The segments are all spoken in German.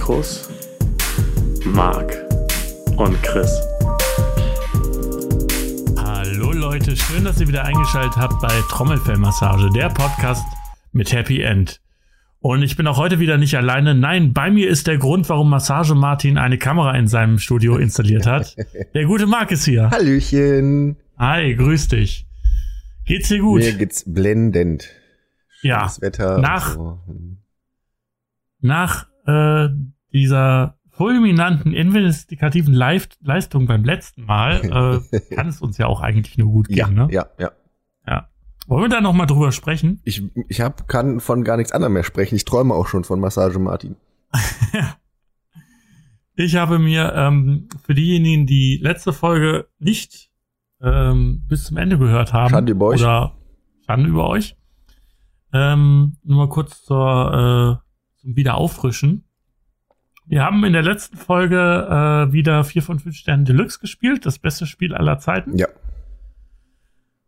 Mikros Marc und Chris. Hallo Leute, schön, dass ihr wieder eingeschaltet habt bei Trommelfellmassage, der Podcast mit Happy End. Und ich bin auch heute wieder nicht alleine. Nein, bei mir ist der Grund, warum Massage Martin eine Kamera in seinem Studio installiert hat. Der gute Marc ist hier. Hallöchen. Hi, grüß dich. Geht's dir gut? Mir geht's blendend. ja. Das Wetter. Nach- So. Nach äh, dieser fulminanten investigativen Live Leistung beim letzten Mal äh, kann es uns ja auch eigentlich nur gut gehen. Ja, ne? ja, ja. Wollen wir da noch mal drüber sprechen? Ich, ich hab, kann von gar nichts anderem mehr sprechen. Ich träume auch schon von Massage Martin. Ich habe mir ähm, für diejenigen, die letzte Folge nicht ähm, bis zum Ende gehört haben, Schande über euch. oder Schande über euch, ähm, nur mal kurz zur, äh, zum Wiederauffrischen. Wir haben in der letzten Folge äh, wieder 4 von 5 Sternen Deluxe gespielt, das beste Spiel aller Zeiten. Ja.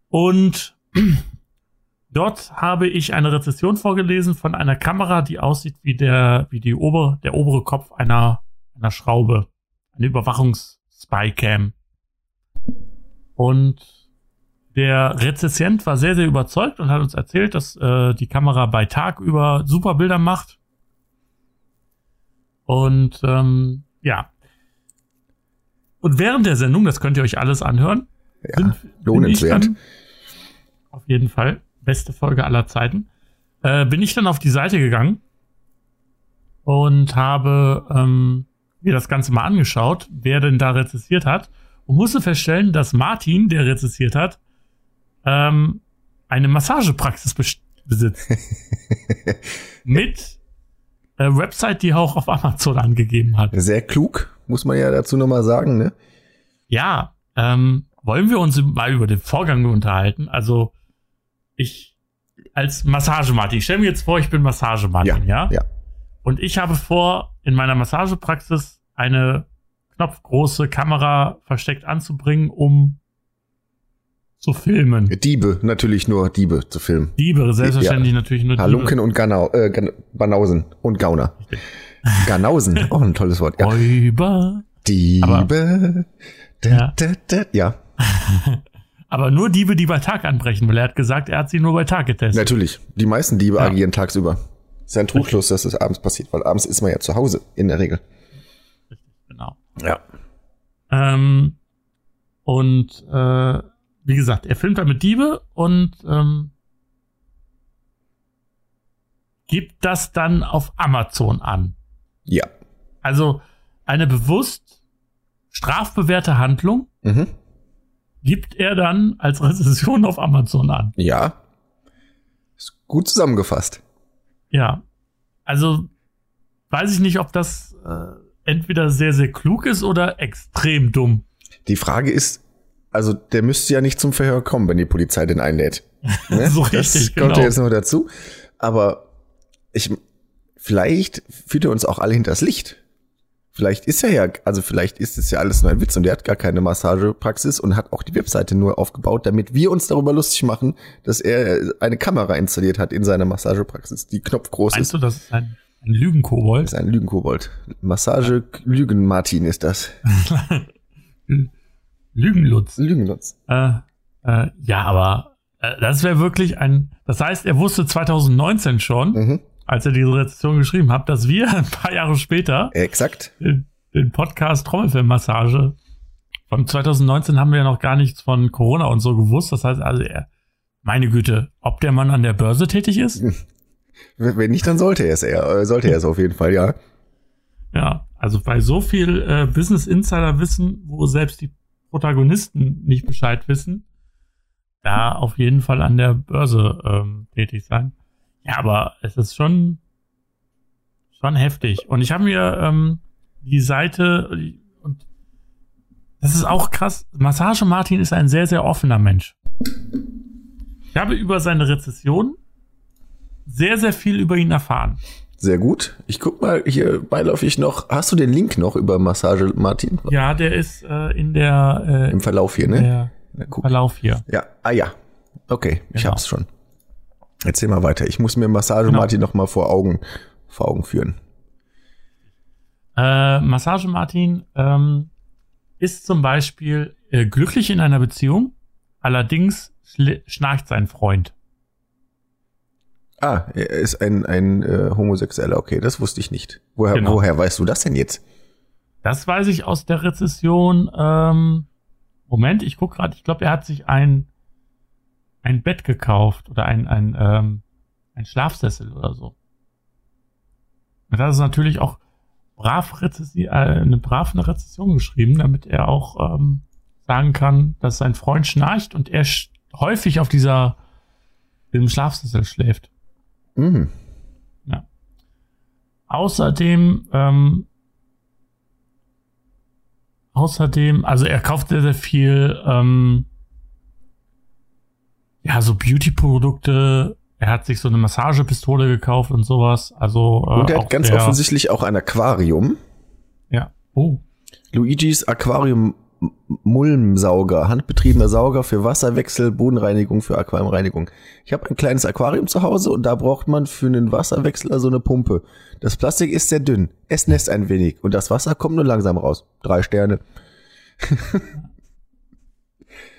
Und dort habe ich eine Rezession vorgelesen von einer Kamera, die aussieht wie der, wie die obere, der obere Kopf einer, einer Schraube. Eine Überwachungs-Spycam. Und der Rezessient war sehr, sehr überzeugt und hat uns erzählt, dass äh, die Kamera bei Tag über super Bilder macht. Und ähm, ja. Und während der Sendung, das könnt ihr euch alles anhören, Ja. sind- lohnenswert. dann- Auf jeden Fall. Beste Folge aller Zeiten. Äh, bin ich dann auf die Seite gegangen und habe ähm, mir das Ganze mal angeschaut, wer denn da rezessiert hat und musste feststellen, dass Martin, der rezessiert hat, ähm, eine Massagepraxis bes- besitzt. Mit äh, Website, die auch auf Amazon angegeben hat. Sehr klug, muss man ja dazu nochmal sagen, ne? Ja, ähm, wollen wir uns mal über den Vorgang unterhalten? Also, ich als Massage-Martin, ich stelle mir jetzt vor, ich bin Massage-Martin, ja? Ja. Und ich habe vor, in meiner Massagepraxis eine knopfgroße Kamera versteckt anzubringen, um zu filmen. Diebe, natürlich nur Diebe zu filmen. Diebe, selbstverständlich natürlich nur Halunken und Ganau, äh, Gan Banausen und Gauner. Richtig. Ganausen, auch ein tolles Wort. Ja. Räuber. Diebe. Da, Ja. da, da. ja, Aber nur Diebe, die bei Tag anbrechen, weil er hat gesagt, er hat sie nur bei Tag getestet. natürlich. Die meisten Diebe Ja. agieren tagsüber. Ist ja ein Trugschluss, dass es abends passiert, weil abends ist man ja zu Hause in der Regel. Genau. Ja. Ähm, und äh, wie gesagt, er filmt damit Diebe und ähm, gibt das dann auf Amazon an. Ja. Also eine bewusst strafbewährte Handlung Mhm. gibt er dann als Rezession auf Amazon an. Ja. Ist gut zusammengefasst. Ja. Also weiß ich nicht, ob das äh, entweder sehr, sehr klug ist oder extrem dumm. Die Frage ist, also der müsste ja nicht zum Verhör kommen, wenn die Polizei den einlädt. Ne? So das richtig, kommt genau. ja jetzt noch dazu. Aber ich, vielleicht führt er uns auch alle hinters Licht. Vielleicht ist er ja, also vielleicht ist es ja alles nur ein Witz und der hat gar keine Massagepraxis und hat auch die Webseite nur aufgebaut, damit wir uns darüber lustig machen, dass er eine Kamera installiert hat in seiner Massagepraxis, die knopfgroß Meinst ist. du, das ist ein, ein Lügenkobold? Das ist ein Lügenkobold. Massage Lügen Martin ist das. Lügenlutz. Lügenlutz. Äh, äh, ja, aber äh, das wäre wirklich ein. Das heißt, er wusste 2019 schon, Mhm. als er diese Rezession geschrieben hat, dass wir ein paar Jahre später Exakt. den, den Podcast Trommelfellmassage von 2019 haben wir ja noch gar nichts von Corona und so gewusst. Das heißt also, er, meine Güte, ob der Mann an der Börse tätig ist? Wenn nicht, dann sollte er es eher, äh, sollte er es auf jeden Fall, ja. Ja, also bei so viel äh, Business Insider Wissen, wo selbst die Protagonisten nicht Bescheid wissen, da auf jeden Fall an der Börse ähm, tätig sein. Ja, aber es ist schon schon heftig. Und ich habe mir ähm, die Seite und das ist auch krass. Massage Martin ist ein sehr sehr offener Mensch. Ich habe über seine Rezession sehr sehr viel über ihn erfahren. Sehr gut. Ich guck mal hier beiläufig noch. Hast du den Link noch über Massage, Martin? Ja, der ist äh, in der äh, Im Verlauf hier, ne? der. Verlauf hier. Ja, ah ja. Okay, ich Genau. hab's schon. Erzähl mal weiter. Ich muss mir Massage Genau. Martin noch mal vor Augen, vor Augen führen. Äh, Massage Martin ähm, ist zum Beispiel äh, glücklich in einer Beziehung, allerdings schnarcht sein Freund. Ah, er ist ein, ein äh, Homosexueller. Okay, das wusste ich nicht. Woher, Genau. woher weißt du das denn jetzt? Das weiß ich aus der Rezession. Ähm, Moment, ich guck gerade. Ich glaube, er hat sich ein ein Bett gekauft oder ein ein ähm, ein Schlafsessel oder so. Und das ist natürlich auch brav Rezessi äh, eine brav eine Rezession geschrieben, damit er auch ähm, sagen kann, dass sein Freund schnarcht und er häufig auf dieser diesem Schlafsessel schläft. Mhm. Außerdem, ähm, außerdem, also er kauft sehr, sehr viel, ähm, ja, so Beauty-Produkte. Er hat sich so eine Massagepistole gekauft und sowas. Also, äh, Und er hat ganz offensichtlich auch ein Aquarium. Ja. Oh, Luigis Aquarium Mulmsauger, handbetriebener Sauger für Wasserwechsel, Bodenreinigung, für Aquariumreinigung. Ich habe ein kleines Aquarium zu Hause und da braucht man für einen Wasserwechsler so eine Pumpe. Das Plastik ist sehr dünn, es nässt ein wenig und das Wasser kommt nur langsam raus. Drei Sterne.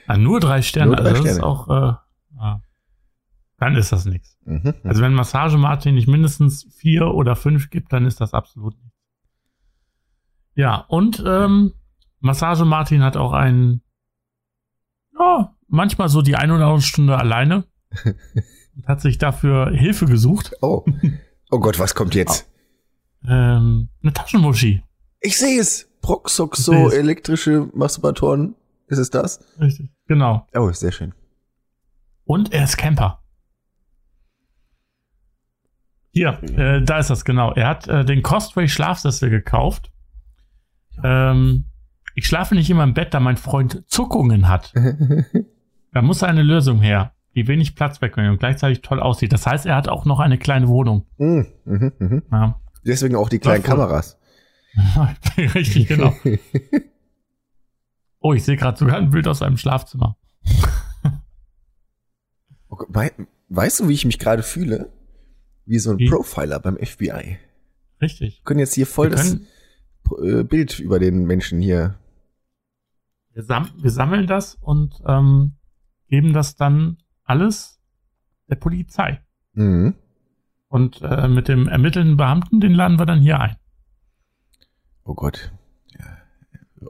ah, nur drei Sterne. Nur drei also das ist Sterne. auch, äh, ja. dann ist das nichts. Mhm. Also wenn Massage Martin nicht mindestens vier oder fünf gibt, dann ist das absolut nichts. Ja, und ähm, Massage Martin hat auch einen, ja, manchmal so die eine oder andere Stunde alleine und hat sich dafür Hilfe gesucht. Oh. oh Gott, was kommt jetzt? Ähm, eine Taschenmuschi. Ich sehe es. Proxoxo, elektrische Masturbatoren. Ist es das? Richtig. Genau. Oh, sehr schön. Und er ist Camper. Hier, äh, da ist das genau. Er hat äh, den Costway Schlafsessel gekauft. Ähm, ich schlafe nicht immer im Bett, da mein Freund Zuckungen hat. Da muss eine Lösung her, die wenig Platz wegnimmt und gleichzeitig toll aussieht. Das heißt, er hat auch noch eine kleine Wohnung. Mhm, mhm, mhm. Ja. Deswegen auch die kleinen. Kameras. Richtig, genau. Oh, ich sehe gerade sogar ein Bild aus seinem Schlafzimmer. Wei weißt du, wie ich mich gerade fühle? Wie so ein Wie? Profiler beim FBI. Richtig. Wir können jetzt hier voll Wir, das äh, Bild über den Menschen hier. Wir, sam wir sammeln das und ähm, geben das dann alles der Polizei. Mhm. Und äh, mit dem ermittelnden Beamten, den laden wir dann hier ein. Oh Gott. Ja.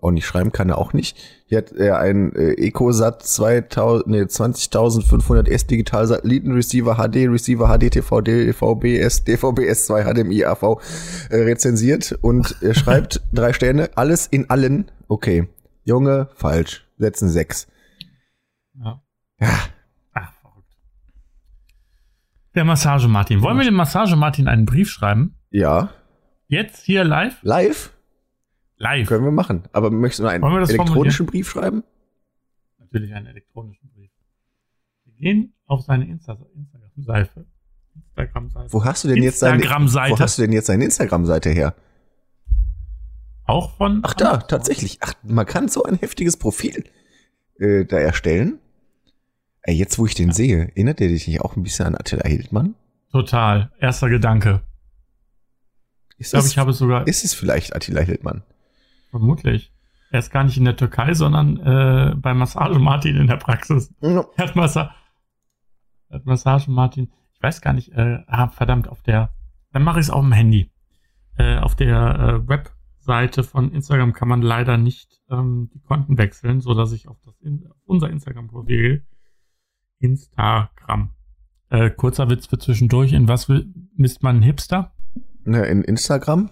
Auch nicht schreiben kann er auch nicht. Hier hat er einen äh, EcoSat 2000, nee, 20.500 S Digital Satellitenreceiver HD, Receiver HD, TV, DVB-S, DVB-S2, HDMI, AV äh, rezensiert und er schreibt drei Sterne, alles in allen. Okay. Junge, falsch. Setzen sechs. Ja. Ja. Ach, verrückt. Der Massage Martin. Wollen wir dem Massage Martin einen Brief schreiben? Ja. Jetzt hier live? Live? Live. Können wir machen. Aber möchtest du einen elektronischen Brief schreiben? Natürlich einen elektronischen Brief. Wir gehen auf seine Insta Instagram-Seite. Instagram-Seite. Wo hast du denn jetzt seine, Instagram-Seite. wo hast du denn jetzt seine Instagram-Seite her? Auch von. Ach da, tatsächlich. Ach, man kann so ein heftiges Profil äh, da erstellen. Ey, jetzt wo ich den sehe, erinnert der dich nicht auch ein bisschen an Attila Hildmann? Total. Erster Gedanke. Ich Ist, glaube, es, ich habe es sogar. ist es vielleicht Attila Hildmann? Vermutlich. Er ist gar nicht in der Türkei, sondern äh, bei Massage Martin in der Praxis. Ja. Er hat, Massa er hat Massage Martin. Ich weiß gar nicht. Äh, ah, verdammt, auf der. Dann mache ich es auf dem Handy. Äh, auf der äh, Webseite von Instagram kann man leider nicht ähm, die Konten wechseln, so dass ich auf, das in, auf unser Instagram-Profil Instagram. Äh, kurzer Witz für zwischendurch. In was will, misst man einen Hipster? Ne, in Instagram?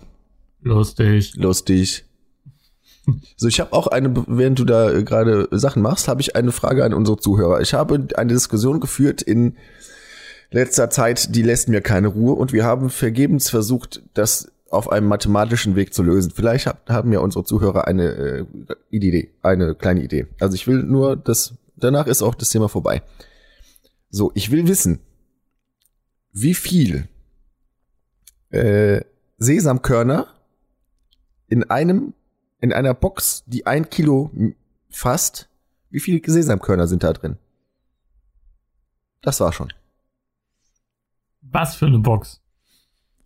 Lustig. Lustig. So, ich habe auch eine, während du da äh, gerade Sachen machst, habe ich eine Frage an unsere Zuhörer. Ich habe eine Diskussion geführt in letzter Zeit, die lässt mir keine Ruhe und wir haben vergebens versucht, das auf einem mathematischen Weg zu lösen. Vielleicht hab, haben ja unsere Zuhörer eine äh, Idee, eine kleine Idee. Also ich will nur, dass danach ist auch das Thema vorbei. So, ich will wissen, wie viel äh, Sesamkörner in einem, in einer Box, die ein Kilo fasst. Wie viele Sesamkörner sind da drin? Das war schon. Was für eine Box?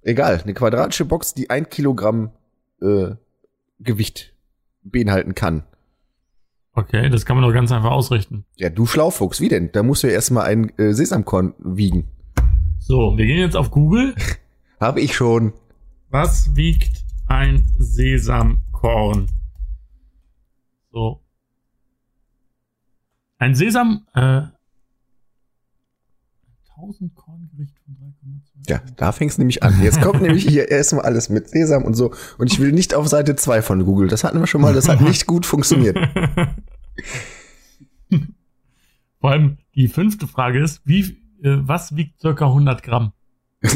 Egal, eine quadratische Box, die ein Kilogramm äh, Gewicht beinhalten kann. Okay, das kann man doch ganz einfach ausrichten. Ja, du Schlaufuchs, wie denn? Da musst du ja erstmal ein äh, Sesamkorn wiegen. So, wir gehen jetzt auf Google. Habe ich schon. Was wiegt ein Sesamkorn? So. Ein Sesam, äh, 1000 Korngericht von 3,2. Ja, da fängst nämlich an. Jetzt kommt nämlich hier erstmal alles mit Sesam und so. Und ich will nicht auf Seite 2 von Google. Das hatten wir schon mal, das hat nicht gut funktioniert. Vor allem die fünfte Frage ist, wie, äh, was wiegt circa 100 Gramm?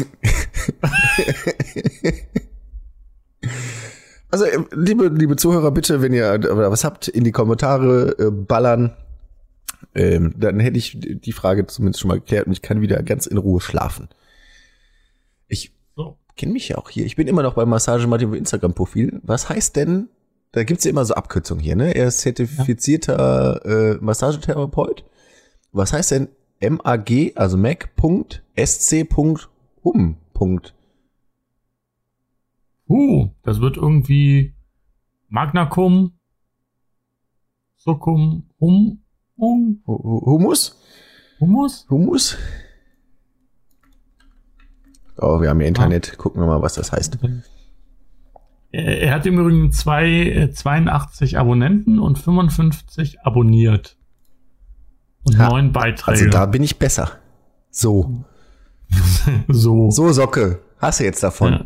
Also, äh, liebe, liebe Zuhörer, bitte, wenn ihr was habt, in die Kommentare äh, ballern. Ähm, dann hätte ich die Frage zumindest schon mal geklärt und ich kann wieder ganz in Ruhe schlafen. Kenne mich ja auch hier. Ich bin immer noch bei Massage Martin Instagram-Profil. Was heißt denn, da gibt's ja immer so Abkürzungen hier, ne? Er ist zertifizierter äh, Massagetherapeut. Was heißt denn MAG, also Mac.sc.hum. Uh, das wird irgendwie Magna Cum, Succum, Hum, Hum, Hu- Hu- Humus? Humus? Humus? Oh, wir haben ja Internet. Gucken wir mal, was das heißt. Er, er hat im Übrigen zwei, äh, 82 Abonnenten und 55 abonniert. Und Ha, neun Beiträge. Also da bin ich besser. So. so. So, Socke. Hast du jetzt davon? Ja.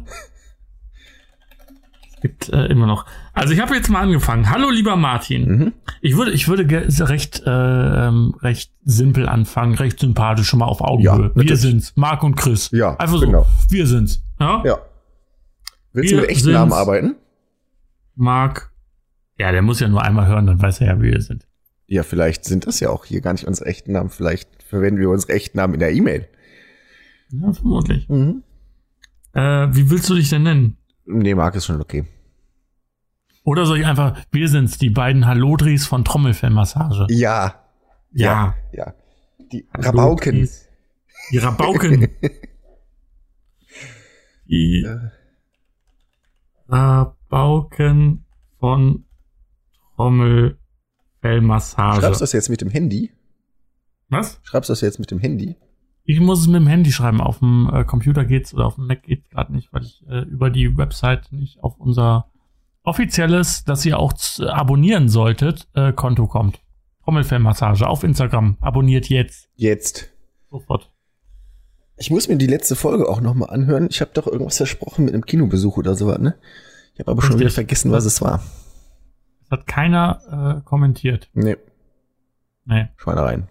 Gibt äh, immer noch. Also ich habe jetzt mal angefangen. Hallo lieber Martin. Mhm. Ich würde, ich würde recht, äh, ähm, recht simpel anfangen, recht sympathisch, schon mal auf Ja, Augenhöhe. wir natürlich. sind's, Marc und Chris. Ja, einfach genau. so. Wir sind's. Ja. Ja. Willst Wir du mit echten. Namen arbeiten? Marc. Ja, der muss ja nur einmal hören, dann weiß er ja, wie wir sind. Ja, vielleicht sind das ja auch hier gar nicht unsere echten Namen. Vielleicht verwenden wir unsere echten Namen in der E-Mail. Ja, vermutlich. Mhm. Äh, wie willst du dich denn nennen? Nee, Marc ist schon okay. Oder soll ich einfach, wir sind's, die beiden Hallodris von Trommelfellmassage. Ja. Ja. Ja. Die Rabauken. Hallodris. Die Rabauken. die Rabauken von Trommelfellmassage. Schreibst du das jetzt mit dem Handy? Was? Schreibst du das jetzt mit dem Handy? Ich muss es mit dem Handy schreiben. Auf dem äh, Computer geht's oder auf dem Mac geht's gerade nicht, weil ich äh, über die Website nicht auf unser offizielles, das ihr auch z- abonnieren solltet, äh, Konto kommt. Trommelfellmassage auf Instagram. Abonniert jetzt. Jetzt. Sofort. Ich muss mir die letzte Folge auch nochmal anhören. Ich habe doch irgendwas versprochen mit einem Kinobesuch oder sowas, ne? Ich habe aber schon Richtig. wieder vergessen, was es war. Das hat keiner äh, kommentiert. Nee, Nee. Schweinereien.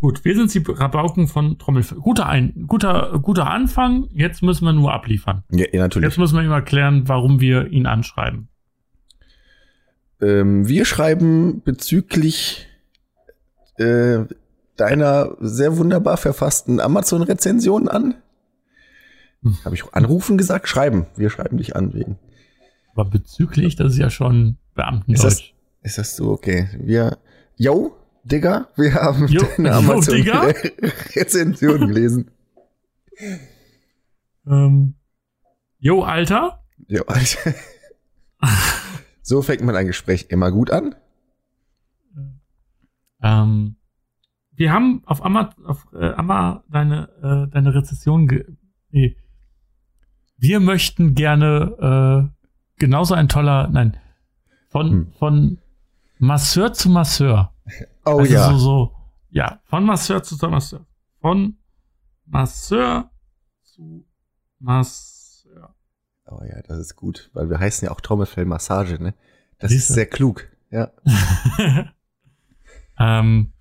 Gut, wir sind die Rabauken von Trommelfell. Guter, ein, guter, guter Anfang. Jetzt müssen wir nur abliefern. Ja, ja natürlich. Jetzt müssen wir ihm erklären, warum wir ihn anschreiben. Ähm, wir schreiben bezüglich äh, deiner sehr wunderbar verfassten Amazon-Rezension an. Hm. Habe ich anrufen gesagt? Schreiben. Wir schreiben dich an wegen. Aber bezüglich, das ist ja schon Beamtendeutsch. Ist das so okay? Wir, yo, Digga, wir haben Jo, deine. Amazon-Rezension gelesen. Ähm, jo, Alter. Jo, Alter. So fängt man ein Gespräch immer gut an. Ähm, wir haben auf Amma, auf, äh, Amma deine, äh, deine Rezession ge nee. Wir möchten gerne äh, genauso ein toller, nein, von, Hm. von Masseur zu Masseur. Oh also ja. so, so, ja, von Masseur zu Masseur. Von Masseur zu Masseur. Oh ja, das ist gut, weil wir heißen ja auch Trommelfellmassage, ne? Das Siehste. ist sehr klug. Ja. ähm,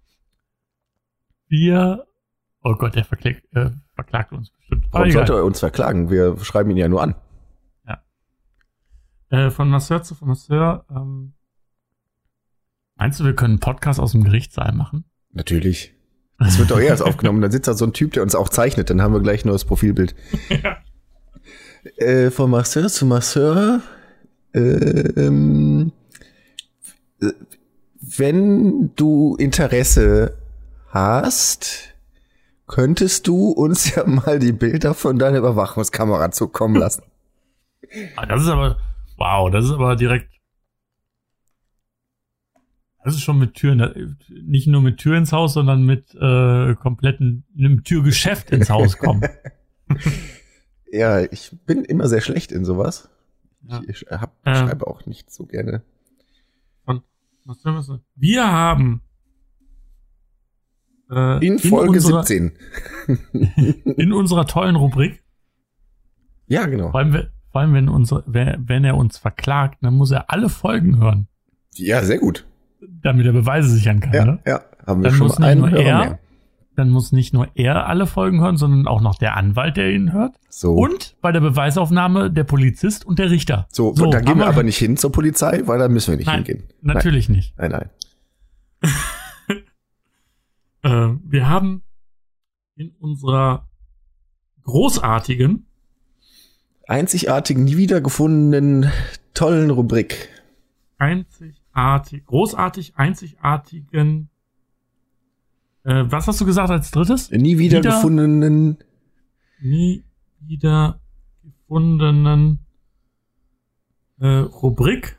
wir, oh Gott, der verklagt, äh, verklagt uns bestimmt. Warum egal. sollte er uns verklagen? Wir schreiben ihn ja nur an. Äh, von Masseur zu Masseur. Ähm, meinst du, wir können einen Podcast aus dem Gerichtssaal machen? Natürlich. Das wird doch erst aufgenommen. Dann sitzt da so ein Typ, der uns auch zeichnet. Dann haben wir gleich nur das Profilbild. ja. Äh, von Masseur zu Masseur. Ähm, wenn du Interesse hast, könntest du uns ja mal die Bilder von deiner Überwachungskamera zukommen lassen. Ah, das ist aber, wow, das ist aber direkt. Das ist schon mit Türen, nicht nur mit Tür ins Haus, sondern mit äh, kompletten, einem Türgeschäft ins Haus kommen. ja, ich bin immer sehr schlecht in sowas. Ja. Ich hab, Ähm. schreibe auch nicht so gerne. Was soll man sagen? Wir haben äh, In Folge unserer, 17. in unserer tollen Rubrik, Ja, genau. vor allem, vor allem wenn, unsere, wenn er uns verklagt, dann muss er alle Folgen hören, Ja, sehr gut. Damit er Beweise sichern kann. Ja, Ne? ja. Haben wir Dann schon muss einen nur er, mehr. dann muss nicht nur er alle Folgen hören, sondern auch noch der Anwalt, der ihn hört. So. Und bei der Beweisaufnahme der Polizist und der Richter. So, da haben gehen wir aber nicht hin zur Polizei, weil da müssen wir nicht Nein, hingehen. Natürlich nicht. Nein, nein. Äh, wir haben in unserer großartigen, Einzigartigen, nie wiedergefundenen, tollen Rubrik. einzigartig, großartig einzigartigen, äh, was hast du gesagt als drittes? Nie wiedergefundenen, Nie wieder gefundenen äh, Rubrik.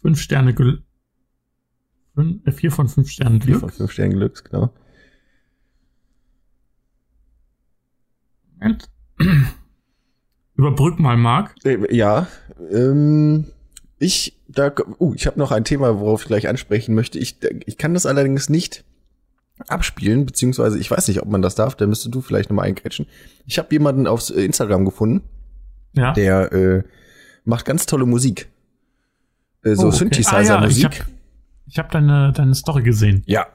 Fünf Sterne Gl fün- äh, vier von fünf Sternen vier Glück. von fünf Sternen Glücks, genau. Moment. Überbrück mal, Marc. Äh, Ja, ähm, ich, da, uh, ich habe noch ein Thema, worauf ich gleich ansprechen möchte. Ich, ich kann das allerdings nicht abspielen, beziehungsweise ich weiß nicht, ob man das darf, da müsstest du vielleicht nochmal eingrätschen. Ich habe jemanden auf Instagram gefunden, Ja. der äh, macht ganz tolle Musik. Äh, so Oh, okay. Synthesizer-Musik. Ah, ja, ich habe hab deine, deine Story gesehen. ja,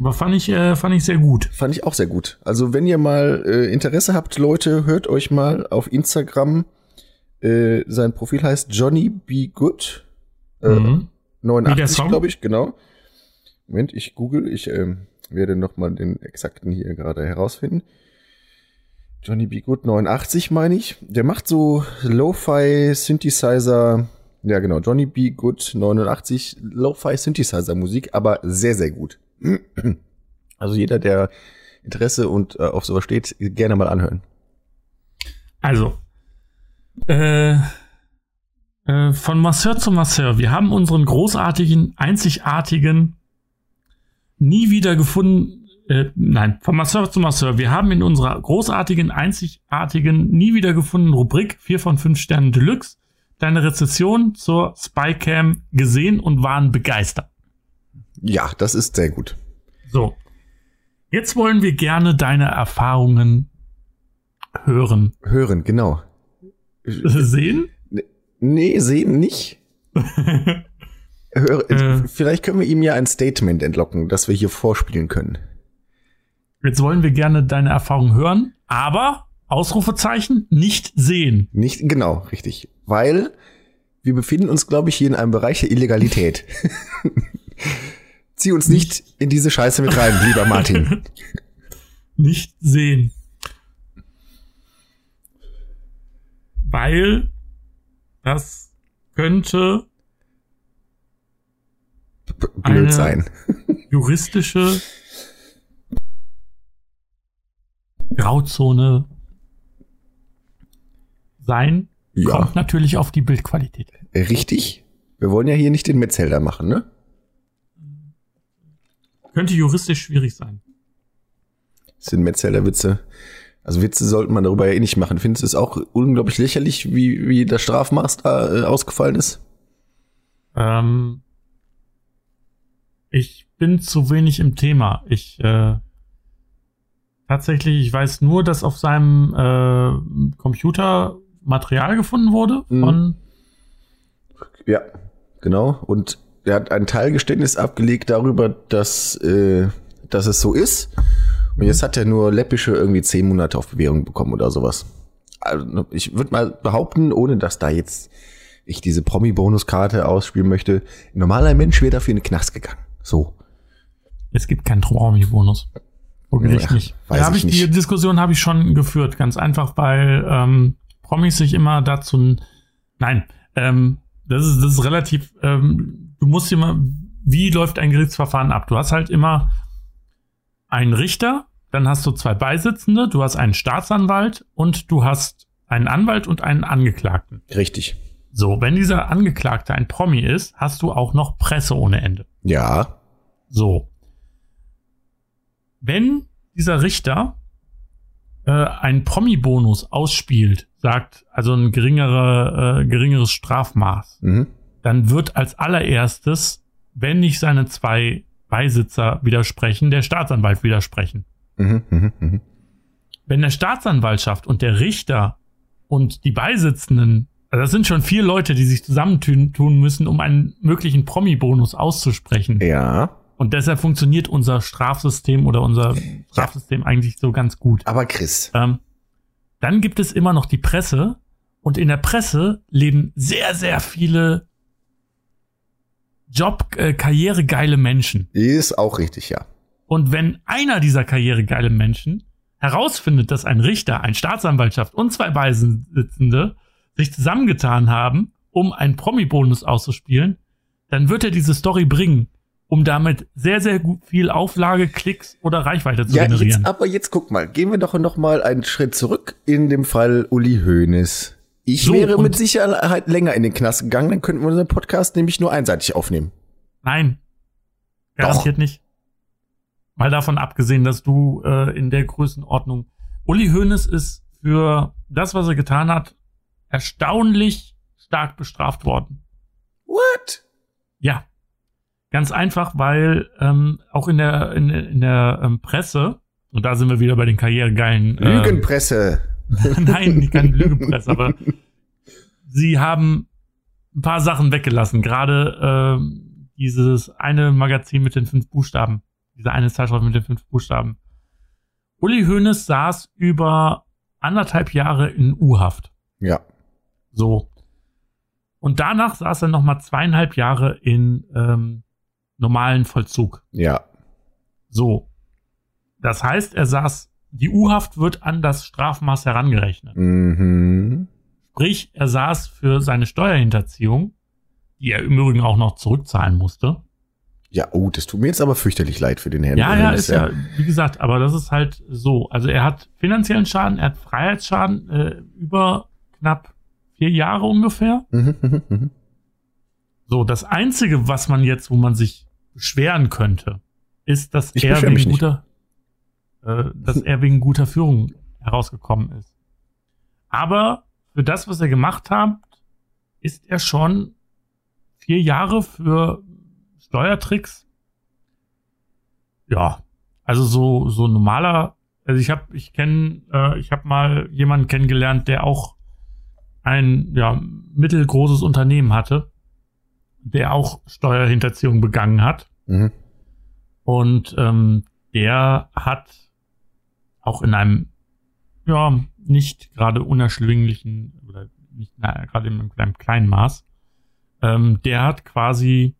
Aber fand ich, äh, fand ich sehr gut. Fand ich auch sehr gut. Also wenn ihr mal äh, Interesse habt, Leute, hört euch mal auf Instagram. Äh, sein Profil heißt Johnny Be Good. Äh, Mhm. Wie der 89, Song? glaube ich, genau. Moment, ich google, ich ähm, werde noch mal den exakten hier gerade herausfinden. Johnny Be Good 89, meine ich. Der macht so Lo-Fi Synthesizer. Ja, genau. Johnny Be Good 89 Lo-Fi Synthesizer Musik, aber sehr, sehr gut. Also jeder, der Interesse und äh, auf sowas steht, gerne mal anhören. Also, äh, äh, von Masseur zu Masseur. Wir haben unseren großartigen, einzigartigen, nie wieder gefunden, äh, nein, von Masseur zu Masseur. Wir haben in unserer großartigen, einzigartigen, nie wieder gefundenen Rubrik 4 von 5 Sternen Deluxe deine Rezession zur Spycam gesehen und waren begeistert. Ja, das ist sehr gut. So. Jetzt wollen wir gerne deine Erfahrungen hören. Hören, genau. Sehen? Nee, sehen nicht. Hör, Äh. Vielleicht können wir ihm ja ein Statement entlocken, das wir hier vorspielen können. Jetzt wollen wir gerne deine Erfahrung hören, aber Ausrufezeichen nicht sehen. Nicht genau, richtig. Weil wir befinden uns, glaube ich, hier in einem Bereich der Illegalität. Zieh uns nicht in diese Scheiße mit rein, lieber Martin. Nicht sehen. Weil das könnte blöd sein. juristische Grauzone sein. Ja. Kommt natürlich auf die Bildqualität. Richtig? Wir wollen ja hier nicht den Metzelder machen, ne? Könnte juristisch schwierig sein. Das sind Metzelder Witze. Also Witze sollte man darüber ja eh nicht machen. Findest du es auch unglaublich lächerlich, wie, wie das Strafmaß da äh, ausgefallen ist? Ähm, ich bin zu wenig im Thema. Ich äh, tatsächlich, ich weiß nur, dass auf seinem äh, Computer Material gefunden wurde Mhm. von Ja, genau. Und er hat ein Teilgeständnis abgelegt darüber, dass, äh, dass es so ist. Und jetzt hat er nur läppische irgendwie zehn Monate auf Bewährung bekommen oder sowas. Also ich würde mal behaupten, ohne dass da jetzt ich diese Promi-Bonuskarte ausspielen möchte, ein normaler Mensch wäre dafür in den Knast gegangen. So. es gibt keinen Traumi-Bonus. Vor Gericht Ja, nicht. weiß hab ich ich die nicht. Diskussion habe ich schon geführt, ganz einfach, weil ähm, Promis sich immer dazu. Nein, ähm, das ist das ist relativ. Ähm, du musst immer. Wie läuft ein Gerichtsverfahren ab? Du hast halt immer einen Richter, dann hast du zwei Beisitzende, du hast einen Staatsanwalt und du hast einen Anwalt und einen Angeklagten. Richtig. So, wenn dieser Angeklagte ein Promi ist, hast du auch noch Presse ohne Ende. Ja. So. Wenn dieser Richter äh, einen Promi-Bonus ausspielt, sagt also ein geringere, äh, geringeres Strafmaß, Mhm. Dann wird als allererstes, wenn nicht seine zwei Beisitzer widersprechen, der Staatsanwalt widersprechen. Mhm. Mhm. Mhm. Wenn der Staatsanwaltschaft und der Richter und die Beisitzenden, also das sind schon vier Leute, die sich zusammentun tun müssen, um einen möglichen Promi-Bonus auszusprechen. Ja. Und deshalb funktioniert unser Strafsystem oder unser Strafsystem eigentlich so ganz gut. Aber Chris. Ähm, dann gibt es immer noch die Presse und in der Presse leben sehr, sehr viele Job, äh, karrieregeile Menschen. Ist auch richtig, ja. Und wenn einer dieser karrieregeile Menschen herausfindet, dass ein Richter, ein Staatsanwaltschaft und zwei Beisitzende sich zusammengetan haben, um einen Promi-Bonus auszuspielen, dann wird er diese Story bringen, um damit sehr, sehr gut viel Auflage, Klicks oder Reichweite zu Ja, generieren. jetzt, aber jetzt guck mal, gehen wir doch noch mal einen Schritt zurück in dem Fall Uli Hoeneß. Ich So, wäre mit Sicherheit länger in den Knast gegangen, dann könnten wir unseren Podcast nämlich nur einseitig aufnehmen. Nein. Garantiert nicht. Mal davon abgesehen, dass du äh, in der Größenordnung. Uli Hoeneß ist für das, was er getan hat, erstaunlich stark bestraft worden. What? Ja. Ganz einfach, weil ähm, auch in der, in, in der ähm, Presse, und da sind wir wieder bei den karrieregeilen. äh, Lügenpresse. Nein, keine Lügenpresse, aber sie haben ein paar Sachen weggelassen. Gerade ähm, dieses eine Magazin mit den fünf Buchstaben. Diese eine Zeitschrift mit den fünf Buchstaben. Uli Hoeneß saß über anderthalb Jahre in U-Haft. Ja. So. Und danach saß er noch mal zweieinhalb Jahre in ähm, normalen Vollzug. Ja. So. Das heißt, er saß, die U-Haft wird an das Strafmaß herangerechnet. Mhm. Sprich, er saß für seine Steuerhinterziehung, die er im Übrigen auch noch zurückzahlen musste. Ja, oh, das tut mir jetzt aber fürchterlich leid für den Herrn. Ja, ja, ist ja, wie gesagt, aber das ist halt so. Also er hat finanziellen Schaden, er hat Freiheitsschaden äh, über knapp vier Jahre ungefähr. Mhm, mhm, mhm. So, das Einzige, was man jetzt, wo man sich beschweren könnte, ist, dass Ich er wegen guter, äh, dass er wegen guter Führung herausgekommen ist. Aber für das, was er gemacht hat, ist er schon vier Jahre für Steuertricks. Ja, also so so normaler. Also ich habe, ich kenne, äh, ich habe mal jemanden kennengelernt, der auch ein ja mittelgroßes Unternehmen hatte, der auch Steuerhinterziehung begangen hat. Mhm. Und ähm, der hat auch in einem, ja, nicht gerade unerschwinglichen, oder nicht na, gerade in einem kleinen Maß, ähm, der hat quasi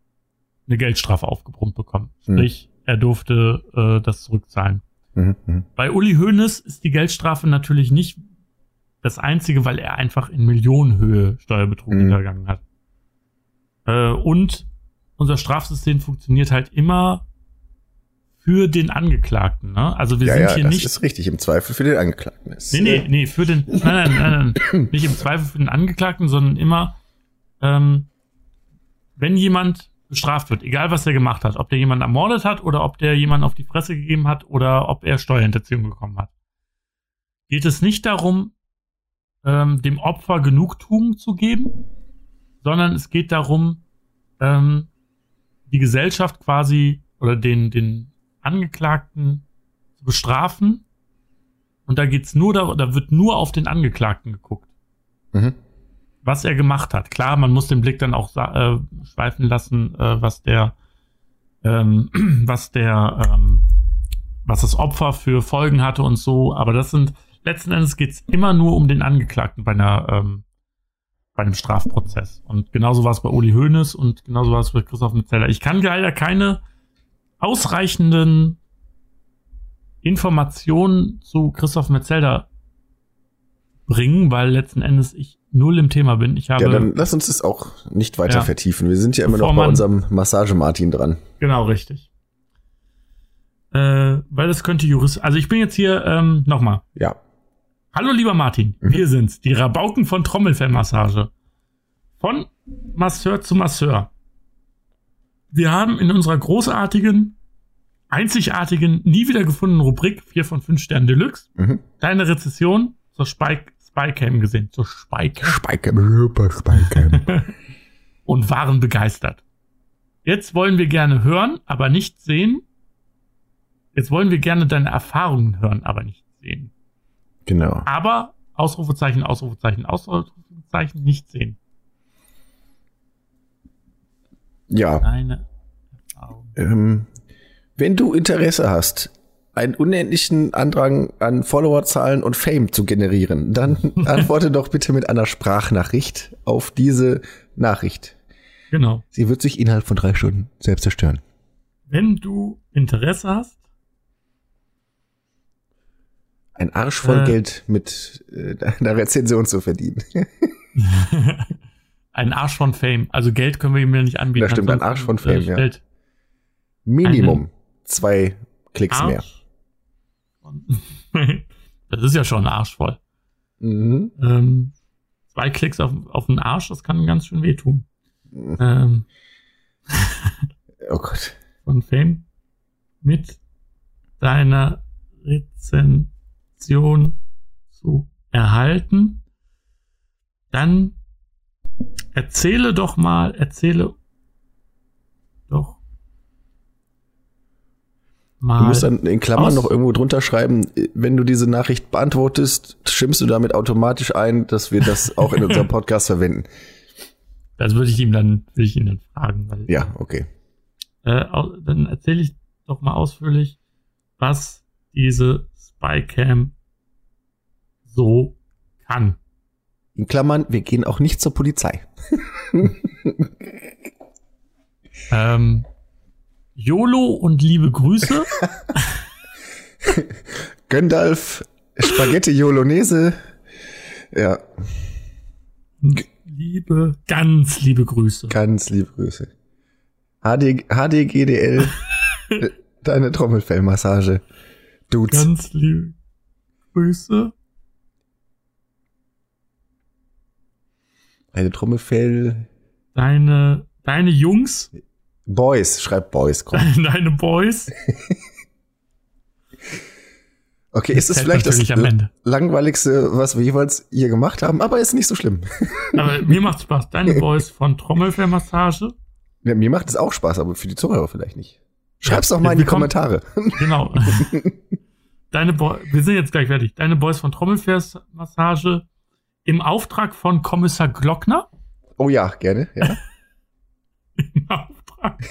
eine Geldstrafe aufgebrummt bekommen. Hm. Sprich, er durfte äh, das zurückzahlen. Mhm, mhm. Bei Uli Hoeneß ist die Geldstrafe natürlich nicht das einzige, weil er einfach in Millionenhöhe Steuerbetrug Mhm. hintergangen hat. Äh, und unser Strafsystem funktioniert halt immer für den Angeklagten. Ne? Also wir Ja, sind ja, hier das nicht. ist richtig. Im Zweifel für den Angeklagten ist. Nee, nee, nee, für den, nein, nein, nein, nein, nicht im Zweifel für den Angeklagten, sondern immer, ähm, wenn jemand bestraft wird, egal was er gemacht hat, ob der jemanden ermordet hat oder ob der jemanden auf die Fresse gegeben hat oder ob er Steuerhinterziehung bekommen hat, geht es nicht darum, ähm, dem Opfer Genugtuung zu geben, sondern es geht darum, ähm, die Gesellschaft quasi oder den, den Angeklagten zu bestrafen und da geht's nur, da, da wird nur auf den Angeklagten geguckt, Mhm. was er gemacht hat. Klar, man muss den Blick dann auch äh, schweifen lassen, äh, was der, ähm, was der, ähm, was das Opfer für Folgen hatte und so. Aber das sind letzten Endes geht's immer nur um den Angeklagten bei einer, ähm, bei einem Strafprozess. Und genauso war es bei Uli Hoeneß und genauso war es bei Christoph Metzeler. Ich kann leider keine ausreichenden Informationen zu Christoph Metzelder bringen, weil letzten Endes ich null im Thema bin. Ich habe Ja, dann lass uns das auch nicht weiter Ja. vertiefen. Wir sind ja immer noch bei unserem Massage-Martin dran. Genau, richtig. Äh, weil das könnte Jurist. Also ich bin jetzt hier ähm, nochmal. Ja. Hallo lieber Martin, Mhm. wir sind's, die Rabauken von Trommelfellmassage. Von Masseur zu Masseur. Wir haben in unserer großartigen, einzigartigen, nie wieder gefundenen Rubrik 4 von 5 Sternen Deluxe Mhm. deine Rezession zur Spike, Spycam gesehen. Zur Spycam. Spike, Spike. und waren begeistert. Jetzt wollen wir gerne hören, aber nicht sehen. Jetzt wollen wir gerne deine Erfahrungen hören, aber nicht sehen. genau. Aber Ausrufezeichen, Ausrufezeichen, Ausrufezeichen nicht sehen. Ja. Erfahrungen. Ähm, wenn du Interesse hast, einen unendlichen Andrang an Followerzahlen und Fame zu generieren, dann antworte doch bitte mit einer Sprachnachricht auf diese Nachricht. Genau. Sie wird sich innerhalb von drei Stunden selbst zerstören. Wenn du Interesse hast, Ein Arsch voll Äh. Geld mit äh, einer Rezension zu verdienen. ein Arsch von Fame. Also Geld können wir ihm ja nicht anbieten. Das stimmt, ein Arsch von Fame, äh, ja. Minimum zwei Klicks mehr. Arsch von- das ist ja schon ein Arsch voll. Mhm. Ähm, zwei Klicks auf, auf den Arsch, das kann ganz schön wehtun. Ähm, Oh Gott. von Fame mit deiner Rezension zu erhalten, dann erzähle doch mal, erzähle doch mal. Du musst dann in Klammern aus- noch irgendwo drunter schreiben, wenn du diese Nachricht beantwortest, stimmst du damit automatisch ein, dass wir das auch in unserem Podcast verwenden. das würde ich ihm dann, würde ich ihn dann fragen, weil Ja, okay. äh, dann erzähle ich doch mal ausführlich, was diese Spycam so kann. In Klammern, wir gehen auch nicht zur Polizei. Ähm, YOLO und liebe Grüße. Gandalf, Spaghetti Jolonese. Ja, liebe, ganz liebe Grüße. ganz liebe Grüße. HD, HDGDL, deine Trommelfellmassage. Dudes. Ganz liebe Grüße. Eine Trommelfell. Deine, deine Jungs, Boys, schreibt Boys, komm. deine Boys. Okay, ist es vielleicht das langweiligste, was wir jeweils hier gemacht haben, aber ist nicht so schlimm. Aber mir macht Spaß. Deine Boys von Trommelfellmassage. Ja, mir macht es auch Spaß, aber für die Zuhörer vielleicht nicht. Schreib's doch mal in die kommen- Kommentare. Genau. Deine Boys, wir sind jetzt gleich fertig. Deine Boys von Trommelfellmassage im Auftrag von Kommissar Glockner. Oh ja, gerne. Ja. Im Auftrag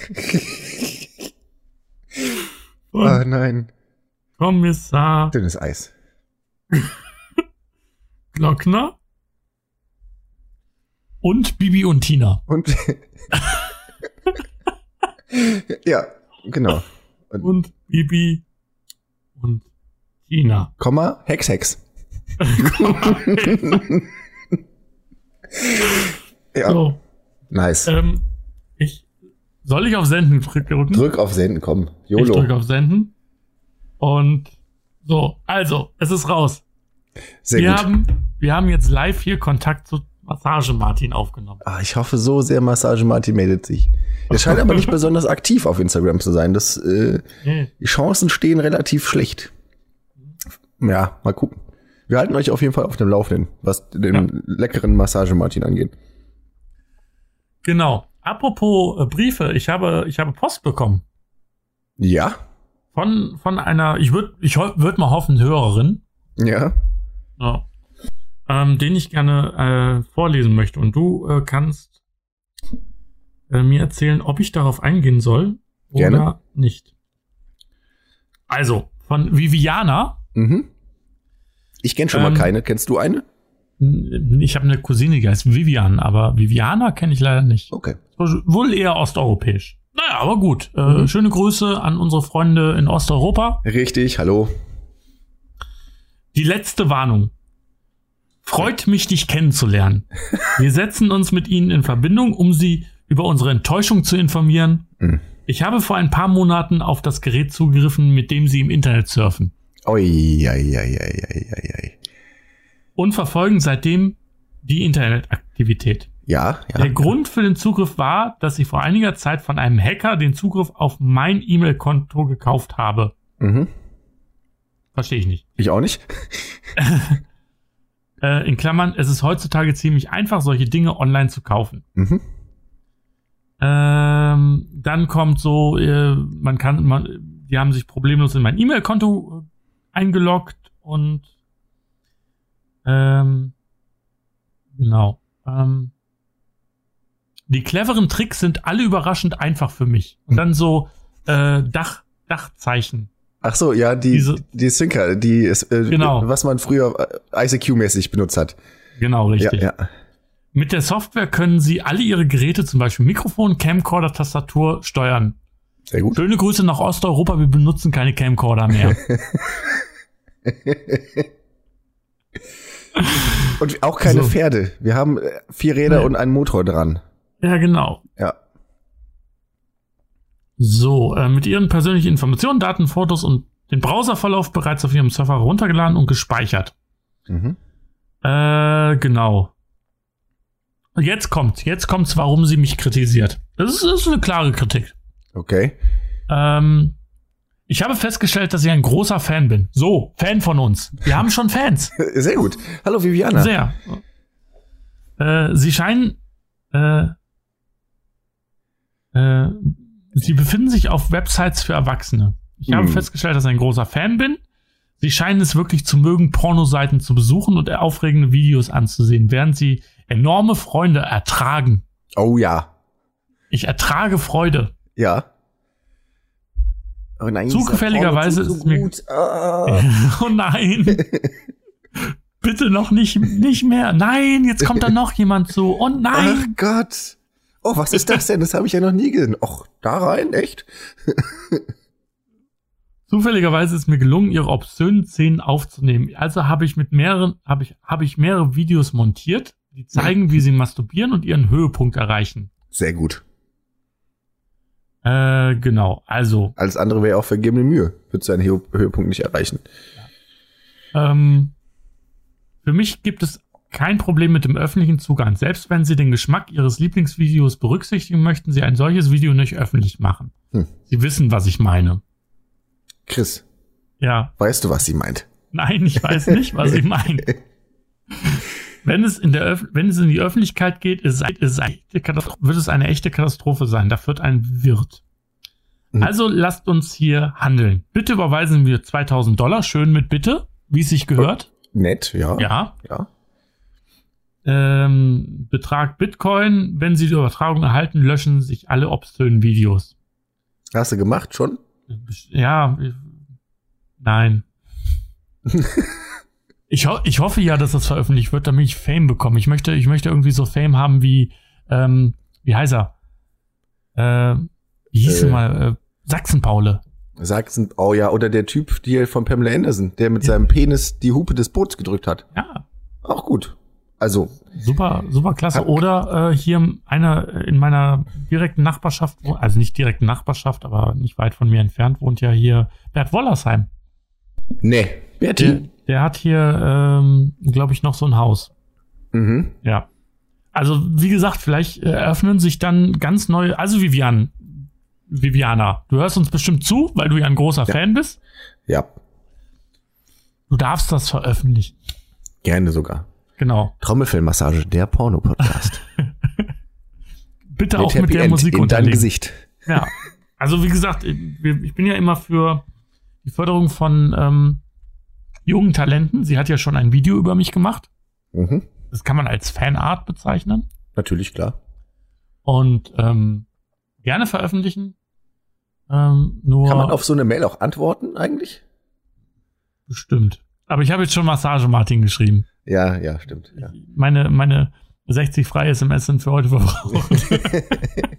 von nein. Kommissar Dünnes Eis. Glockner und Bibi und Tina. Und ja, genau. Und Und Bibi und Tina. Komma, Hex Hex. Ja, So, nice. ähm, ich, soll ich auf Senden drücken? Drück auf Senden, komm. Ich YOLO. drücke auf Senden. Und so, also, es ist raus. Sehr wir, gut. haben, wir haben jetzt live hier Kontakt zu Massage Martin aufgenommen. Ah, ich hoffe so sehr, Massage Martin meldet sich. Er scheint aber nicht besonders aktiv auf Instagram zu sein. Das, äh, Nee. die Chancen stehen relativ schlecht. Ja, mal gucken. Wir halten euch auf jeden Fall auf dem Laufenden, was den Ja. leckeren Massage Martin angeht. Genau. Apropos äh, Briefe, ich habe, ich habe Post bekommen. Ja, Von, von einer, ich würde ich würd mal hoffen, Hörerin, ja. ja, ähm, den ich gerne äh, vorlesen möchte. Und du äh, kannst äh, mir erzählen, ob ich darauf eingehen soll oder Gerne. nicht. Also, von Viviana. Mhm. Ich kenne schon Ähm, mal keine. Kennst du eine? Ich habe eine Cousine, die heißt Vivian, aber Viviana kenne ich leider nicht. Okay. Wohl eher osteuropäisch. Naja, aber gut. Äh, Mhm. Schöne Grüße an unsere Freunde in Osteuropa. Richtig, hallo. Die letzte Warnung. Freut mich, dich kennenzulernen. Wir setzen uns mit Ihnen in Verbindung, um Sie über unsere Enttäuschung zu informieren. Mhm. Ich habe vor ein paar Monaten auf das Gerät zugegriffen, mit dem Sie im Internet surfen. Oi, ei, ei, ei, ei. Und verfolgen seitdem die Internetaktivität. Ja, Der ja. Grund für den Zugriff war, dass ich vor einiger Zeit von einem Hacker den Zugriff auf mein E-Mail-Konto gekauft habe. Mhm. Verstehe ich nicht. Ich auch nicht. Äh, in Klammern, es ist heutzutage ziemlich einfach, solche Dinge online zu kaufen. Mhm. Ähm, dann kommt so, äh, man kann, man, die haben sich problemlos in mein E-Mail-Konto eingeloggt und ähm, genau. Ähm, die cleveren Tricks sind alle überraschend einfach für mich. Und dann so äh, Dach, Dachzeichen. Ach so, ja, die, Diese- die Syncer, die ist, äh, Genau. was man früher äh, ICQ-mäßig benutzt hat. Genau, richtig. Ja, ja. Mit der Software können Sie alle Ihre Geräte, zum Beispiel Mikrofon, Camcorder, Tastatur, steuern. Sehr gut. Schöne Grüße nach Osteuropa, wir benutzen keine Camcorder mehr. Und auch keine So. Pferde. Wir haben äh, vier Räder Nee. und einen Motor dran. ja, genau. Ja. So, äh, mit Ihren persönlichen Informationen, Daten, Fotos und den Browserverlauf bereits auf Ihrem Server heruntergeladen und gespeichert. Mhm. Äh, genau. Jetzt kommt, jetzt kommt's, warum sie mich kritisiert. Das ist, das ist eine klare Kritik. Okay. Ähm, ich habe festgestellt, dass ich ein großer Fan bin. So, Fan von uns. Wir haben schon Fans. Sehr gut. Hallo Viviana. Sehr. Äh, sie scheinen. Äh, äh, sie befinden sich auf Websites für Erwachsene. Ich habe Hm. festgestellt, dass ich ein großer Fan bin. Sie scheinen es wirklich zu mögen, Pornoseiten zu besuchen und aufregende Videos anzusehen, während sie enorme Freunde ertragen. Oh ja. Ich ertrage Freude. Ja. Oh nein, Zufälligerweise dieser ist mir- so gut. Ah. Oh nein. Bitte noch nicht, nicht mehr. Nein, jetzt kommt da noch jemand zu. Oh Ach nein. Gott. Oh, was ist das denn? Das habe ich ja noch nie gesehen. Och, da rein? Echt? Zufälligerweise ist mir gelungen, ihre obszönen Szenen aufzunehmen. Also habe ich mit mehreren, habe ich, habe ich mehrere Videos montiert, die zeigen, wie sie masturbieren und ihren Höhepunkt erreichen. Sehr gut. Äh, genau. Also, Alles andere wäre auch vergebene Mühe. Würdest du einen Höhe Höhepunkt nicht erreichen. ähm, für mich gibt es kein Problem mit dem öffentlichen Zugang. Selbst wenn Sie den Geschmack Ihres Lieblingsvideos berücksichtigen, möchten Sie ein solches Video nicht öffentlich machen. Hm. Sie wissen, was ich meine. Chris, Ja, weißt du, was sie meint? Nein, ich weiß nicht, was ich meine. Wenn es, in der Öff wenn es in die Öffentlichkeit geht, ist ist wird es eine echte Katastrophe sein. Da wird ein Wirt. Mhm. Also lasst uns hier handeln. Bitte überweisen wir 2000 Dollar, schön mit Bitte, wie es sich gehört. Nett, ja. Ja. Ja. Ähm, Betrag Bitcoin. Wenn Sie die Übertragung erhalten, löschen sich alle obszönen Videos. Hast du gemacht schon? Ja, nein. ich, ho ich hoffe ja, dass das veröffentlicht wird, damit ich Fame bekomme. Ich möchte, ich möchte irgendwie so Fame haben wie, ähm, wie heißt er? Äh, wie hieß Äh. er mal? Äh, Sachsen-Paule. Sachsen, oh ja, oder der Typ hier von Pamela Anderson, der mit seinem Penis die Hupe des Boots gedrückt hat. Ja, Auch gut. Also, super, super klasse. Oder äh, hier einer in meiner direkten Nachbarschaft, also nicht direkten Nachbarschaft, aber nicht weit von mir entfernt, wohnt ja hier Bert Wollersheim. nee. Der, Bertie. Der hat hier, ähm, glaube ich, noch so ein Haus. Mhm. Ja. Also, wie gesagt, vielleicht äh, eröffnen sich dann ganz neue. Also, Vivian, Viviana, du hörst uns bestimmt zu, weil du ja ein großer Ja. Fan bist. Ja, Du darfst das veröffentlichen. gerne sogar. Genau. Trommelfellmassage, der Porno-Podcast. Bitte auch mit der Musik in dein. Gesicht. Ja. Also, wie gesagt, ich ich bin ja immer für die Förderung von ähm, jungen Talenten. Sie hat ja schon ein Video über mich gemacht. Mhm. Das kann man als Fanart bezeichnen. Natürlich, klar. Und ähm, gerne veröffentlichen. Ähm, nur Kann man auf so eine Mail auch antworten eigentlich? bestimmt. Aber ich habe jetzt schon Massage Martin geschrieben. Ja, ja, stimmt. Ja. Meine, meine 60 freie SMS sind für heute verbraucht.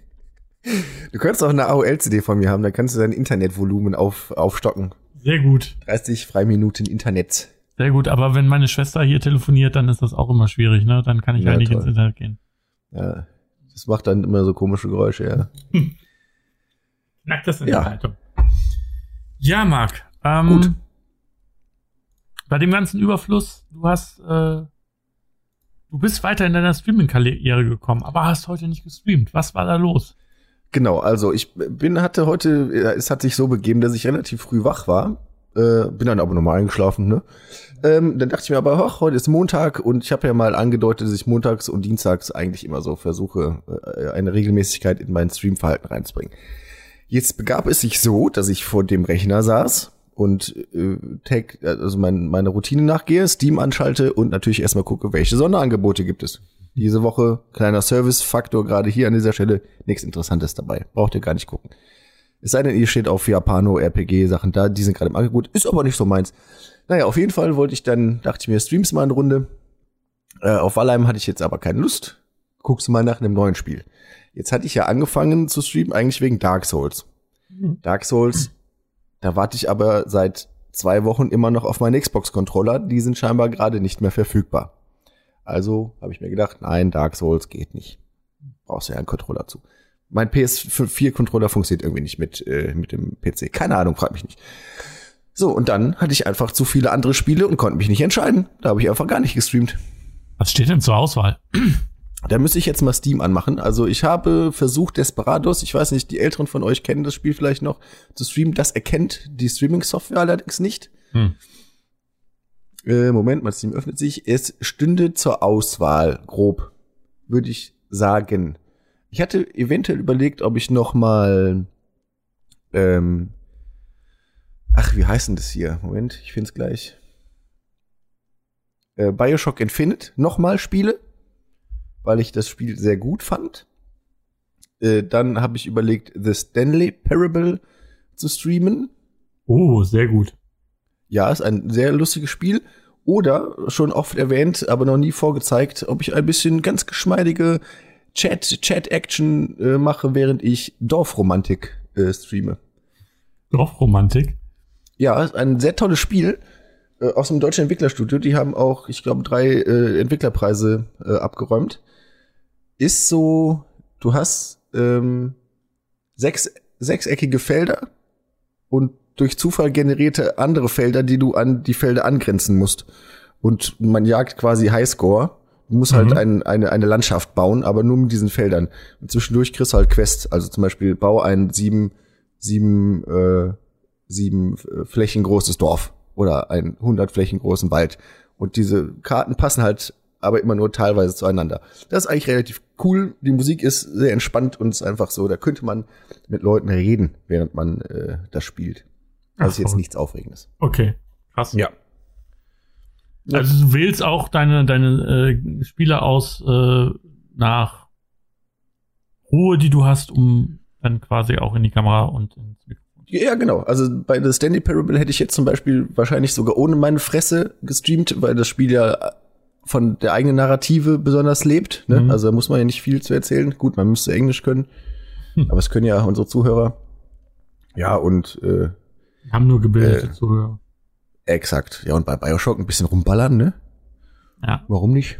Du könntest auch eine AOL-CD von mir haben, dann kannst du dein Internetvolumen auf, aufstocken. Sehr gut. 30 Freiminuten Internet. Sehr gut, aber wenn meine Schwester hier telefoniert, dann ist das auch immer schwierig, ne? Dann kann ich Ja, halt nicht toll. ins Internet gehen. Ja, das macht dann immer so komische Geräusche, ja. Knackt das in Ja. der. Ja, Marc. Ähm, Gut. Bei dem ganzen Überfluss, du hast, äh, du bist weiter in deiner Streaming-Karriere gekommen, aber hast heute nicht gestreamt. Was war da los? Genau, also ich bin, hatte heute, äh, es hat sich so begeben, dass ich relativ früh wach war. Äh, bin dann aber nochmal eingeschlafen, ne? Ähm, dann dachte ich mir aber, ach, heute ist Montag und ich habe ja mal angedeutet, dass ich montags und dienstags eigentlich immer so versuche, äh, eine Regelmäßigkeit in mein Streamverhalten reinzubringen. Jetzt begab es sich so, dass ich vor dem Rechner saß und äh, tag, also mein, meine Routine nachgehe, Steam anschalte und natürlich erstmal gucke, welche Sonderangebote gibt es. Diese Woche kleiner Service-Faktor gerade hier an dieser Stelle, nichts Interessantes dabei. Braucht ihr gar nicht gucken. Es sei denn, ihr steht auf Japano, RPG, Sachen da, die sind gerade im Angebot, ist aber nicht so meins. Naja, auf jeden Fall wollte ich dann, dachte ich mir, streams mal eine Runde. Äh, auf Valheim hatte ich jetzt aber keine Lust. Guckst du mal nach einem neuen Spiel. Jetzt hatte ich ja angefangen zu streamen, eigentlich wegen Dark Souls. Dark Souls, da warte ich aber seit zwei Wochen immer noch auf meinen Xbox-Controller. Die sind scheinbar gerade nicht mehr verfügbar. Also habe ich mir gedacht, nein, Dark Souls geht nicht. Brauchst du ja einen Controller zu. Mein PS4-Controller funktioniert irgendwie nicht mit, äh, mit dem PC. Keine Ahnung, frag mich nicht. So, und dann hatte ich einfach zu viele andere Spiele und konnte mich nicht entscheiden. Da habe ich einfach gar nicht gestreamt. Was steht denn zur Auswahl? Da müsste ich jetzt mal Steam anmachen. Also ich habe versucht, Desperados, ich weiß nicht, die Älteren von euch kennen das Spiel vielleicht noch, zu streamen. Das erkennt die Streaming-Software allerdings nicht. Hm. Äh, Moment, mein Steam öffnet sich. Es stünde zur Auswahl, grob, würde ich sagen. Ich hatte eventuell überlegt, ob ich noch mal ähm, ach, wie heißt denn das hier? Moment, ich finde es gleich. Äh, Bioshock Infinite noch mal spiele, weil ich das Spiel sehr gut fand. Äh, dann habe ich überlegt, The Stanley Parable zu streamen. Oh, sehr gut. Ja, ist ein sehr lustiges Spiel. Oder schon oft erwähnt, aber noch nie vorgezeigt, ob ich ein bisschen ganz geschmeidige Chat, Chat-Action äh, mache, während ich Dorfromantik äh, streame. Dorfromantik. Ja, ist ein sehr tolles Spiel äh, aus dem deutschen Entwicklerstudio. Die haben auch, ich glaube, drei äh, Entwicklerpreise äh, abgeräumt. Ist so, du hast ähm, sechs, sechseckige Felder und durch Zufall generierte andere Felder, die du an die Felder angrenzen musst. Und man jagt quasi Highscore. Du musst Mhm. halt ein, eine, eine Landschaft bauen, aber nur mit diesen Feldern. Und zwischendurch kriegst du halt Quests. Also zum Beispiel bau ein sieben, sieben, äh, sieben äh, Flächen großes Dorf oder ein 100 Flächen großen Wald. Und diese Karten passen halt aber immer nur teilweise zueinander. Das ist eigentlich relativ cool. Die Musik ist sehr entspannt und ist einfach so, da könnte man mit Leuten reden, während man äh, das spielt. Also Ach ist jetzt nichts Aufregendes. Okay. Krass. Ja. Also du wählst auch deine, deine äh, Spiele aus äh, nach Ruhe, die du hast, um dann quasi auch in die Kamera und ins Mikrofon. Ja, genau. Also bei The Stanley Parable hätte ich jetzt zum Beispiel wahrscheinlich sogar ohne meine Fresse gestreamt, weil das Spiel ja von der eigenen Narrative besonders lebt. Ne? Mhm. Also da muss man ja nicht viel zu erzählen. Gut, man müsste Englisch können, Hm. aber es können ja unsere Zuhörer. Ja, und äh, Wir haben nur gebildete Äh. Zuhörer. exakt. Ja, und bei Bioshock ein bisschen rumballern, ne? Ja. Warum nicht?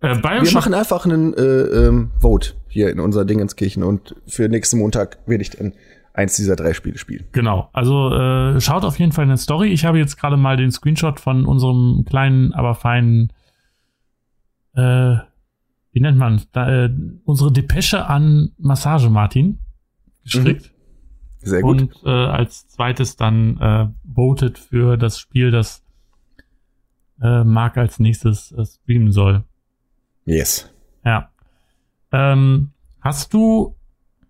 Äh, Wir Bioshock, machen einfach einen äh, ähm, Vote hier in unserer Dingenskirchen und für nächsten Montag werde ich dann eins dieser drei Spiele spielen. genau. Also äh, schaut auf jeden Fall in der Story. Ich habe jetzt gerade mal den Screenshot von unserem kleinen, aber feinen, äh, wie nennt man da, äh, unsere Depesche an Massage Martin geschickt. Sehr gut. Und äh, als zweites dann äh, voted für das Spiel, das äh, Marc als nächstes äh, streamen soll. yes. Ja. Ähm, hast du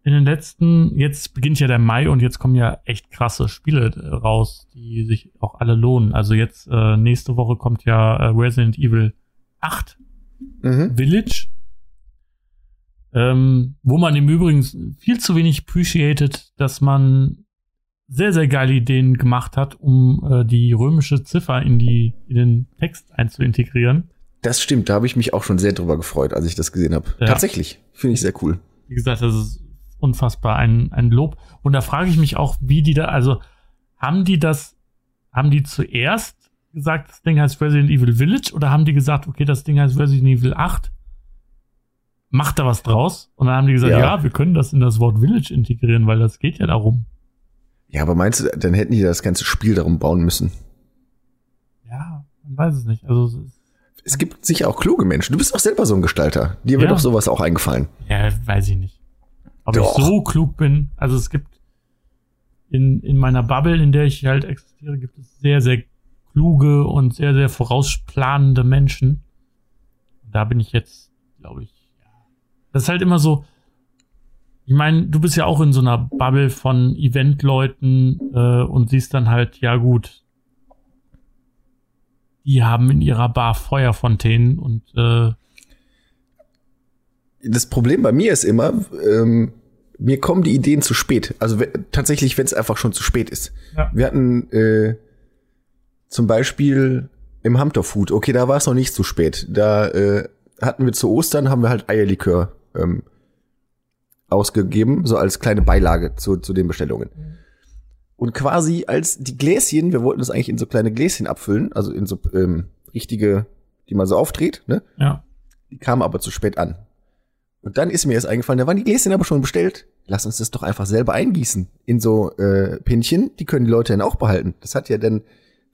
in den letzten, jetzt beginnt ja der Mai und jetzt kommen ja echt krasse Spiele äh, raus, die sich auch alle lohnen. Also jetzt äh, nächste Woche kommt ja äh, Resident Evil 8 Mhm. Village, ähm, wo man im Übrigen viel zu wenig appreciated, dass man sehr, sehr geile Ideen gemacht hat, um äh, die römische Ziffer in, die, in den Text einzuintegrieren. Das stimmt, da habe ich mich auch schon sehr drüber gefreut, als ich das gesehen habe. Ja. Tatsächlich, finde ich sehr cool. Wie gesagt, das ist unfassbar ein, ein Lob. Und da frage ich mich auch, wie die da, also haben die das, haben die zuerst gesagt, das Ding heißt Resident Evil Village oder haben die gesagt, okay, das Ding heißt Resident Evil 8? Macht da was draus? Und dann haben die gesagt, ja. ja, wir können das in das Wort Village integrieren, weil das geht ja darum. Ja, aber meinst du, dann hätten die das ganze Spiel darum bauen müssen? Ja, man weiß es nicht. Also es gibt sicher auch kluge Menschen. Du bist auch selber so ein Gestalter. Dir ja. wird doch sowas auch eingefallen. Ja, weiß ich nicht. Ob doch. ich so klug bin. Also es gibt in, in meiner Bubble, in der ich halt existiere, gibt es sehr, sehr kluge und sehr, sehr vorausplanende Menschen. Da bin ich jetzt, glaube ich. Das ist halt immer so, ich meine, du bist ja auch in so einer Bubble von Eventleuten äh, und siehst dann halt, ja gut, die haben in ihrer Bar Feuerfontänen und äh, das Problem bei mir ist immer, ähm, mir kommen die Ideen zu spät. Also tatsächlich, wenn es einfach schon zu spät ist. Ja. Wir hatten äh, zum Beispiel im Hamter Food, okay, da war es noch nicht zu spät. Da äh, hatten wir zu Ostern, haben wir halt Eierlikör ähm, ausgegeben, so als kleine Beilage zu, zu den Bestellungen. Mhm. Und quasi als die Gläschen, wir wollten das eigentlich in so kleine Gläschen abfüllen, also in so ähm, richtige, die man so aufdreht, ne? Ja. Die kamen aber zu spät an. Und dann ist mir jetzt eingefallen, da waren die Gläschen aber schon bestellt. Lass uns das doch einfach selber eingießen in so äh, Pinchen. Die können die Leute dann auch behalten. Das hat ja dann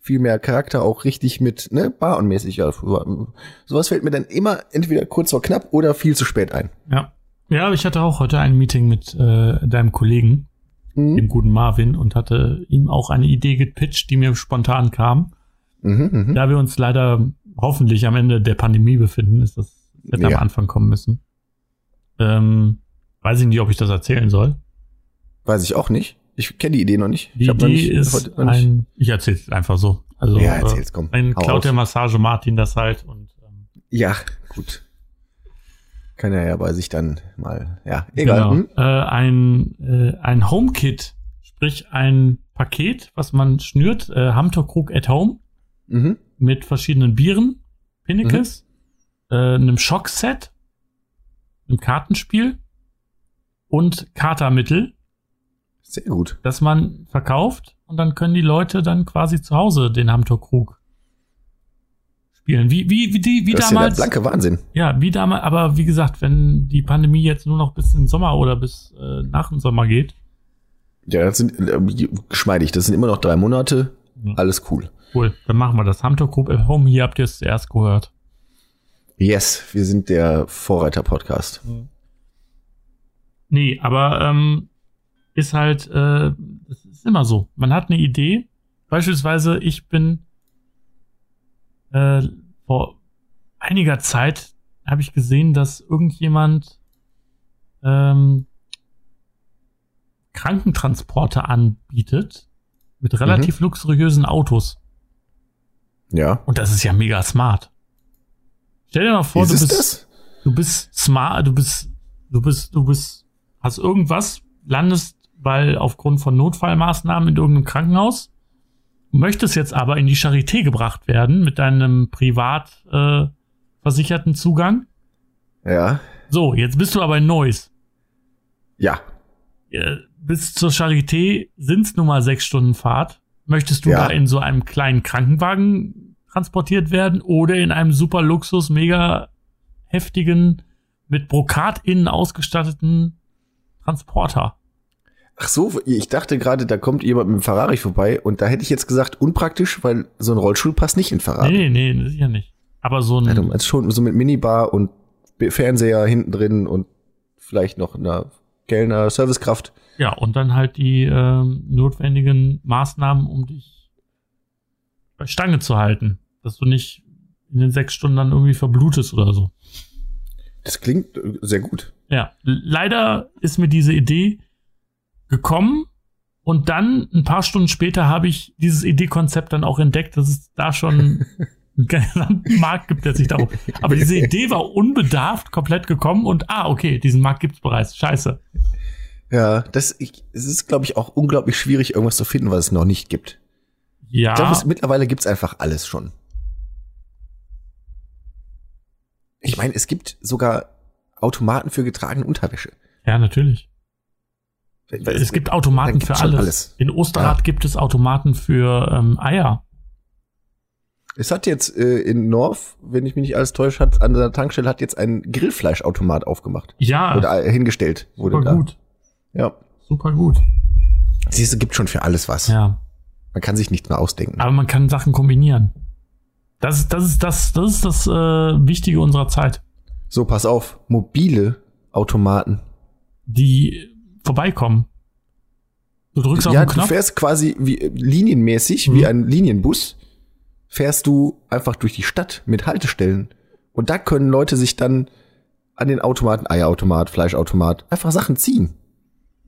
viel mehr Charakter auch richtig mit, ne, bar und mäßig. Ja, sowas fällt mir dann immer entweder kurz vor knapp oder viel zu spät ein. Ja. Ja, ich hatte auch heute ein Meeting mit äh, deinem Kollegen mhm. dem guten Marvin, und hatte ihm auch eine Idee gepitcht, die mir spontan kam. Mhm, mh. Da wir uns leider hoffentlich am Ende der Pandemie befinden, ist das hätte ja. am Anfang kommen müssen. Ähm, weiß ich nicht, ob ich das erzählen soll. Weiß ich auch nicht. Ich kenne die Idee noch nicht. Die ich Idee nicht, ist ein, ich erzähle es einfach so. Also, ja, erzähl's, komm. Ein klaut der Massage Martin das halt und ähm, ja, gut. Kann er ja bei sich dann mal, ja, egal. Genau. Hm? Äh, ein, äh, ein HomeKit, sprich ein Paket, was man schnürt, äh, Hamterkrug at Home, mhm. mit verschiedenen Bieren, Pinnekes, mhm. äh, einem Schockset, einem Kartenspiel und Katermittel. Sehr gut. Das man verkauft und dann können die Leute dann quasi zu Hause den Hamterkrug spielen. Wie, wie, wie, die, wie das damals. Ist ja der blanke Wahnsinn. Ja, wie damals, aber wie gesagt, wenn die Pandemie jetzt nur noch bis in den Sommer oder bis äh, nach dem Sommer geht. Ja, das sind äh, geschmeidig, das sind immer noch drei Monate. Ja. Alles cool. Cool, dann machen wir das. Hamter Group at Home, hier habt ihr es zuerst gehört. Yes, wir sind der Vorreiter-Podcast. Nee, aber ähm, ist halt, äh, das ist immer so. Man hat eine Idee. Beispielsweise, ich bin äh, vor einiger Zeit habe ich gesehen, dass irgendjemand ähm, Krankentransporte anbietet mit relativ mhm. luxuriösen Autos. Ja. Und das ist ja mega smart. Stell dir mal vor, ist du bist, das? du bist smart, du bist, du bist, du bist, hast irgendwas, landest, weil aufgrund von Notfallmaßnahmen in irgendeinem Krankenhaus möchtest jetzt aber in die Charité gebracht werden mit deinem privat äh, versicherten Zugang. Ja. So, jetzt bist du aber in Neuss. Ja. Äh, bis zur Charité sind's nun mal sechs Stunden Fahrt. Möchtest du ja. da in so einem kleinen Krankenwagen transportiert werden oder in einem super Luxus, mega heftigen, mit Brokat innen ausgestatteten Transporter? Ach so, ich dachte gerade, da kommt jemand mit dem Ferrari vorbei und da hätte ich jetzt gesagt, unpraktisch, weil so ein Rollstuhl passt nicht in Ferrari. Nee, nee, sicher nicht. Aber so ein. Ja, du meinst schon so mit Minibar und Fernseher hinten drin und vielleicht noch einer Kellner, Servicekraft. Ja, und dann halt die äh, notwendigen Maßnahmen, um dich bei Stange zu halten. Dass du nicht in den sechs Stunden dann irgendwie verblutest oder so. Das klingt äh, sehr gut. Ja, leider ist mir diese Idee gekommen und dann ein paar Stunden später habe ich dieses Idee-Konzept dann auch entdeckt, dass es da schon einen gesamten Markt gibt, der sich darum. Aber diese Idee war unbedarft komplett gekommen und ah, okay, diesen Markt gibt's bereits. Scheiße. Ja, das ich, es ist, glaube ich, auch unglaublich schwierig, irgendwas zu finden, was es noch nicht gibt. Ja. Ich glaube, mittlerweile gibt's einfach alles schon. Ich meine, es gibt sogar Automaten für getragene Unterwäsche. Ja, natürlich. Es gibt Automaten für alles. alles. In Osterrad Ja. gibt es Automaten für ähm, Eier. Es hat jetzt äh, in North, wenn ich mich nicht alles täusche, hat an der Tankstelle hat jetzt ein Grillfleischautomat aufgemacht. Ja, Oder äh, hingestellt wurde super da. gut. Ja. Super gut. Siehst du, gibt schon für alles was. Ja. Man kann sich nicht mehr ausdenken. Aber man kann Sachen kombinieren. Das ist das, ist das, das, ist das äh, Wichtige unserer Zeit. So, pass auf. Mobile Automaten. Die vorbeikommen. Du drückst auf ja, den du Knopf. fährst quasi wie äh, linienmäßig, Mhm. wie ein Linienbus, fährst du einfach durch die Stadt mit Haltestellen. Und da können Leute sich dann an den Automaten, Eierautomat, Fleischautomat, einfach Sachen ziehen.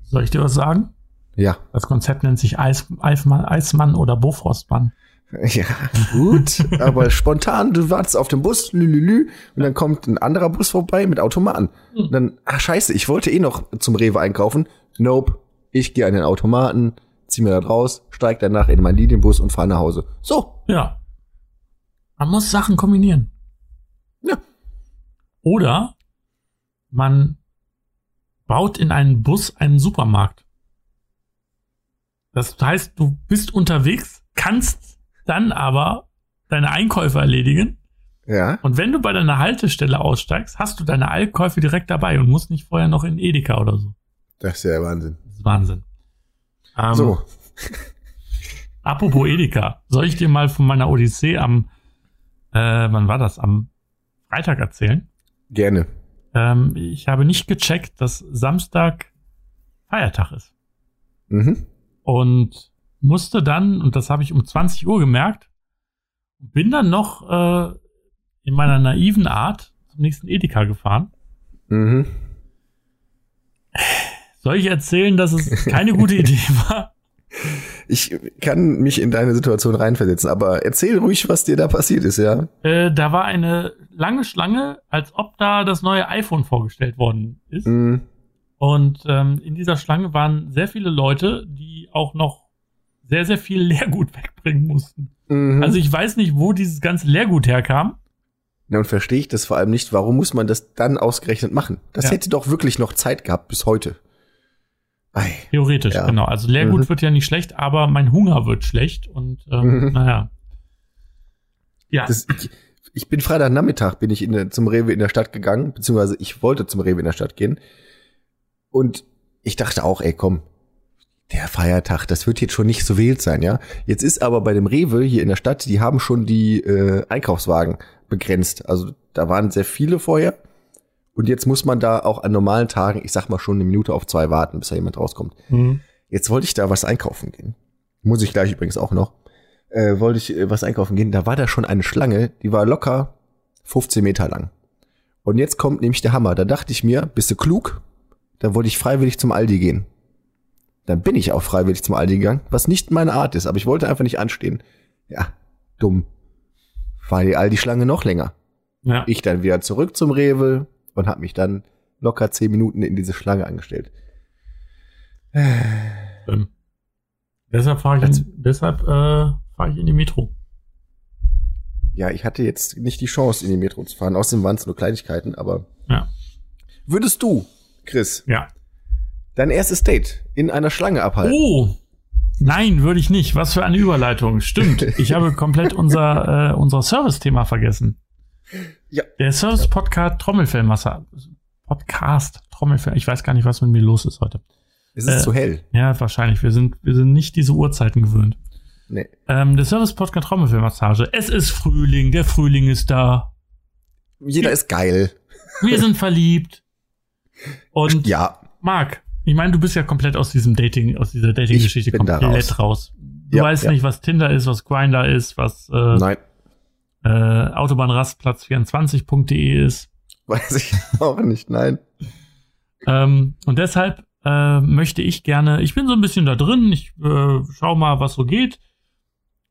Soll ich dir was sagen? Ja. Das Konzept nennt sich Eis, Eismann, Eismann oder Bofrostmann. Ja, gut. aber spontan, du wartest auf dem Bus, lülülü, und dann kommt ein anderer Bus vorbei mit Automaten. Und dann, ach scheiße, ich wollte eh noch zum Rewe einkaufen. Nope. Ich gehe an den Automaten, zieh mir da raus, steig danach in meinen Linienbus und fahre nach Hause. So. Ja. Man muss Sachen kombinieren. Ja. Oder man baut in einen Bus einen Supermarkt. Das heißt, du bist unterwegs, kannst dann aber deine Einkäufe erledigen. Ja. Und wenn du bei deiner Haltestelle aussteigst, hast du deine Einkäufe direkt dabei und musst nicht vorher noch in Edeka oder so. Das ist ja Wahnsinn. Das ist Wahnsinn. Ähm, so. Apropos Edeka, soll ich dir mal von meiner Odyssee am, äh, wann war das? Am Freitag erzählen? Gerne. Ähm, ich habe nicht gecheckt, dass Samstag Feiertag ist. Mhm. Und musste dann, und das habe ich um 20 Uhr gemerkt, bin dann noch äh, in meiner naiven Art zum nächsten Edeka gefahren. Mhm. Soll ich erzählen, dass es keine gute Idee war? Ich kann mich in deine Situation reinversetzen, aber erzähl ruhig, was dir da passiert ist, ja? Äh, da war eine lange Schlange, als ob da das neue iPhone vorgestellt worden ist. Mhm. Und ähm, in dieser Schlange waren sehr viele Leute, die auch noch sehr, sehr viel Leergut wegbringen mussten. Mhm. Also ich weiß nicht, wo dieses ganze Leergut herkam. Ja, und verstehe ich das vor allem nicht, warum muss man das dann ausgerechnet machen? Das Ja. hätte doch wirklich noch Zeit gehabt bis heute. Ei. Theoretisch, Ja. genau. Also Leergut Mhm. wird ja nicht schlecht, aber mein Hunger wird schlecht. Und ähm, Mhm. naja. Ja, Das, ich, ich bin Freitagnachmittag bin ich in, der- zum Rewe in der Stadt gegangen, beziehungsweise ich wollte zum Rewe in der Stadt gehen. Und ich dachte auch, ey, komm, der Feiertag, das wird jetzt schon nicht so wild sein, ja. Jetzt ist aber bei dem Rewe hier in der Stadt, die haben schon die äh, Einkaufswagen begrenzt. Also da waren sehr viele vorher. Und jetzt muss man da auch an normalen Tagen, ich sag mal schon eine Minute auf zwei warten, bis da jemand rauskommt. Mhm. Jetzt wollte ich da was einkaufen gehen. Muss ich gleich übrigens auch noch. Äh, wollte ich äh, was einkaufen gehen. Da war da schon eine Schlange, die war locker 15 Meter lang. Und jetzt kommt nämlich der Hammer. Da dachte ich mir, bist du klug? Da wollte ich freiwillig zum Aldi gehen. Dann bin ich auch freiwillig zum Aldi gegangen, was nicht meine Art ist, aber ich wollte einfach nicht anstehen. Ja, dumm. War die Aldi-Schlange noch länger. ja. Ich dann wieder zurück zum Rewe und habe mich dann locker 10 Minuten in diese Schlange angestellt. Ähm, deshalb fahre ich, Also- in, deshalb, äh, fahre ich in die Metro. Ja, ich hatte jetzt nicht die Chance, in die Metro zu fahren. Außerdem waren es nur Kleinigkeiten, aber. Ja. Würdest du, Chris, Ja. dein erstes Date in einer Schlange abhalten? Oh! Nein, würde ich nicht. Was für eine Überleitung. Stimmt. Ich habe komplett unser, äh, unser Service-Thema vergessen. Ja. Der Service-Podcast Trommelfellmasse. Podcast Trommelfell. Ich weiß gar nicht, was mit mir los ist heute. Es ist äh, zu hell. Ja, wahrscheinlich. Wir sind, wir sind nicht diese Uhrzeiten gewöhnt. Nee. Ähm, der Service-Podcast Trommelfellmassage. Es ist Frühling. Der Frühling ist da. Jeder ist geil. Wir sind verliebt. Und Ja. Marc, ich meine, du bist ja komplett aus diesem Dating, aus dieser Dating-Geschichte komplett raus. Du Ja, weißt ja. nicht, was Tinder ist, was Grinder ist, was äh, äh, Autobahnrastplatz24.de ist. Weiß ich auch nicht. Nein. Ähm, und deshalb äh, möchte ich gerne, ich bin so ein bisschen da drin, ich äh, schau mal, was so geht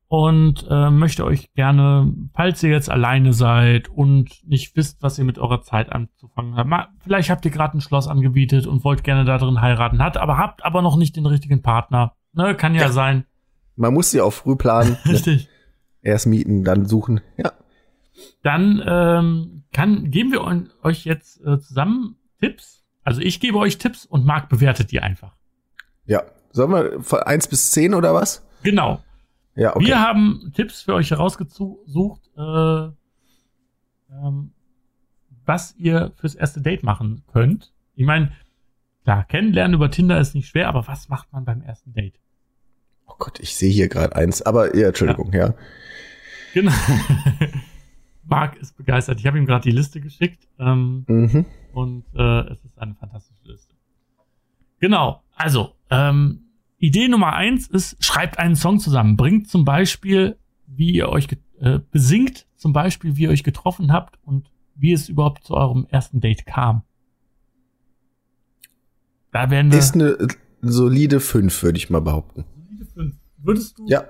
und äh, möchte euch gerne, falls ihr jetzt alleine seid und nicht wisst, was ihr mit eurer Zeit anzufangen habt, mal, vielleicht habt ihr gerade ein Schloss angebietet und wollt gerne da drin heiraten, hat aber habt aber noch nicht den richtigen Partner. Ne, kann ja, Ja. sein. Man muss sie auch früh planen. ne? Richtig. Erst mieten, dann suchen. Ja. Dann ähm, kann, geben wir eu- euch jetzt äh, zusammen Tipps. Also ich gebe euch Tipps und Marc bewertet die einfach. Ja. Sollen wir von 1 bis 10 oder was? Genau. Ja, okay. Wir haben Tipps für euch herausgesucht, äh, ähm, was ihr fürs erste Date machen könnt. Ich meine, klar, kennenlernen über Tinder ist nicht schwer, aber was macht man beim ersten Date? oh Gott, ich sehe hier gerade eins, aber ja, Entschuldigung, ja. Genau. Marc ist begeistert. Ich habe ihm gerade die Liste geschickt ähm, Mhm. und äh, es ist eine fantastische Liste. Genau. Also, ähm, Idee Nummer eins ist, schreibt einen Song zusammen. Bringt zum Beispiel, wie ihr euch äh, besingt, zum Beispiel, wie ihr euch getroffen habt und wie es überhaupt zu eurem ersten Date kam. Da werden wir. Ist eine solide 5, würde ich mal behaupten. Würdest du, Ja.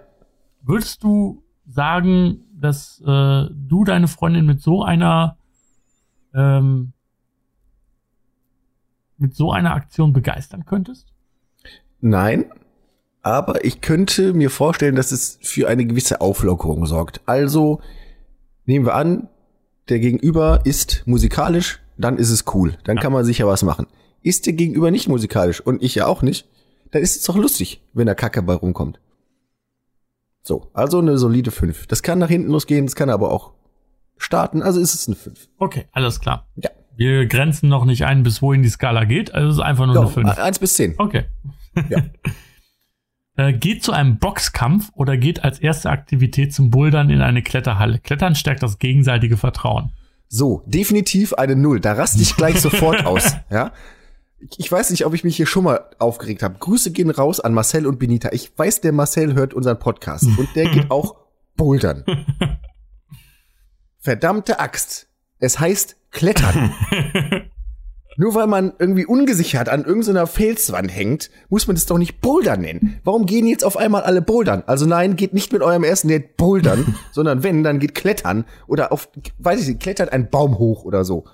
würdest du sagen, dass äh, du deine Freundin mit so einer ähm, mit so einer Aktion begeistern könntest? Nein, aber ich könnte mir vorstellen, dass es für eine gewisse Auflockerung sorgt. Also nehmen wir an, der Gegenüber ist musikalisch, dann ist es cool. Dann Ja. kann man sicher was machen. Ist der Gegenüber nicht musikalisch und ich ja auch nicht, dann ist es doch lustig, wenn da Kacke bei rumkommt. So, also eine solide 5. Das kann nach hinten losgehen, das kann aber auch starten, also ist es eine 5. Okay, alles klar. Ja. Wir grenzen noch nicht ein, bis wohin die Skala geht, also es ist einfach nur eine Doch, 5. 1 bis 10. Okay. Ja. Äh, geht zu einem Boxkampf oder geht als erste Aktivität zum Bouldern in eine Kletterhalle. Klettern stärkt das gegenseitige Vertrauen. So, definitiv eine Null. Da raste ich gleich sofort aus. Ja. Ich ich weiß nicht, ob ich mich hier schon mal aufgeregt habe. Grüße gehen raus an Marcel und Benita. Ich weiß, der Marcel hört unseren Podcast und der geht auch bouldern. Verdammte Axt. Es heißt klettern. Nur weil man irgendwie ungesichert an irgendeiner Felswand hängt, muss man das doch nicht bouldern nennen. Warum gehen jetzt auf einmal alle bouldern? Also nein, geht nicht mit eurem ersten Date bouldern, sondern wenn, dann geht klettern oder auf, weiß ich nicht, klettert einen Baum hoch oder so.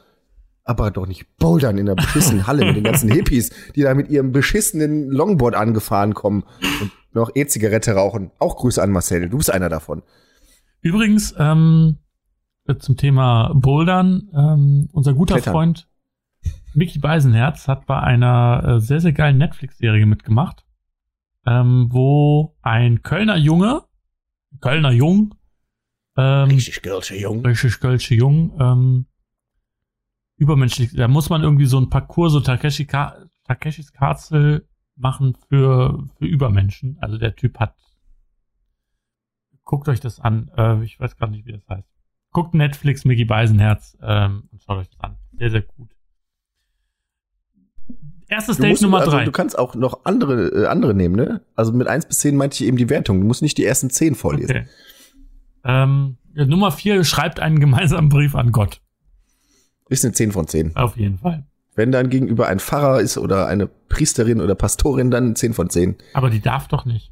Aber doch nicht bouldern in der beschissenen Halle mit den ganzen Hippies, die da mit ihrem beschissenen Longboard angefahren kommen und noch E-Zigarette rauchen. Auch Grüße an Marcel, du bist einer davon. Übrigens, ähm, zum Thema Bouldern, ähm, unser guter Klettern. Freund Mickey Beisenherz hat bei einer äh, sehr, sehr geilen Netflix-Serie mitgemacht, ähm, wo ein Kölner Junge, Kölner Jung, ähm, Gölsche Jung. richtig Kölsche Jung, ähm, übermenschlich, da muss man irgendwie so ein Parcours, so Takeshi Ka Takeshis Castle machen für, für Übermenschen. Also der Typ hat, guckt euch das an, äh, ich weiß gerade nicht, wie das heißt. Guckt Netflix, Mickey Beisenherz ähm, und schaut euch das an. Sehr, sehr gut. Erstes Du, Date Nummer also, drei. du kannst auch noch andere, äh, andere nehmen, ne? Also mit 1 bis 10 meinte ich eben die Wertung. Du musst nicht die ersten 10 vorlesen. Okay. Ähm, Nummer vier schreibt einen gemeinsamen Brief an Gott. Ist eine 10 von 10. Auf jeden Fall. Wenn dann gegenüber ein Pfarrer ist oder eine Priesterin oder Pastorin, dann 10 von 10. Aber die darf doch nicht.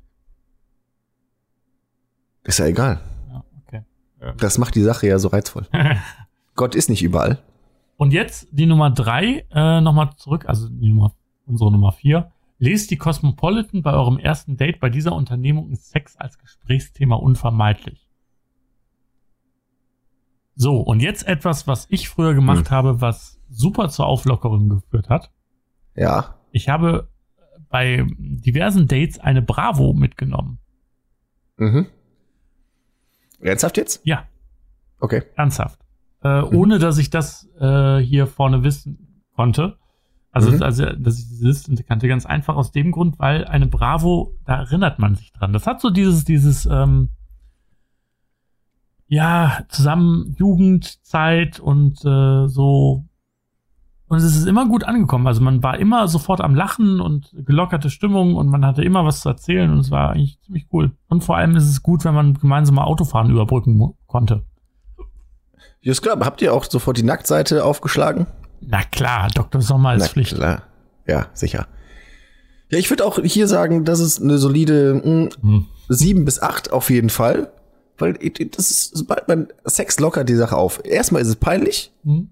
Ist ja egal. Ja, okay. Das macht die Sache ja so reizvoll. Gott ist nicht überall. Und jetzt die Nummer drei, äh, nochmal zurück, also die Nummer, unsere Nummer vier. Lest die Cosmopolitan bei eurem ersten Date. Bei dieser Unternehmung ist Sex als Gesprächsthema unvermeidlich. So, und jetzt etwas, was ich früher gemacht Hm. habe, was super zur Auflockerung geführt hat. Ja. Ich habe bei diversen Dates eine Bravo mitgenommen. Mhm. Ernsthaft jetzt? Ja, Okay. ernsthaft. Äh, Ohne dass ich das äh, hier vorne wissen konnte. Also, Mhm. also, dass ich diese Liste kannte, ganz einfach aus dem Grund, weil eine Bravo, da erinnert man sich dran. Das hat so dieses, dieses, ähm, ja, zusammen Jugendzeit und äh, so. Und es ist immer gut angekommen. Also man war immer sofort am Lachen und gelockerte Stimmung und man hatte immer was zu erzählen und es war eigentlich ziemlich cool. Und vor allem ist es gut, wenn man gemeinsam mal Autofahren überbrücken konnte. Just aber habt ihr auch sofort die Nacktseite aufgeschlagen? Na klar, Dr. Sommer als Na Pflicht. klar. Ja, sicher. Ja, ich würde auch hier sagen, das ist eine solide mh, Hm. sieben bis acht auf jeden Fall. Weil das ist, sobald man Sex lockert die Sache auf. Erstmal ist es peinlich, Hm?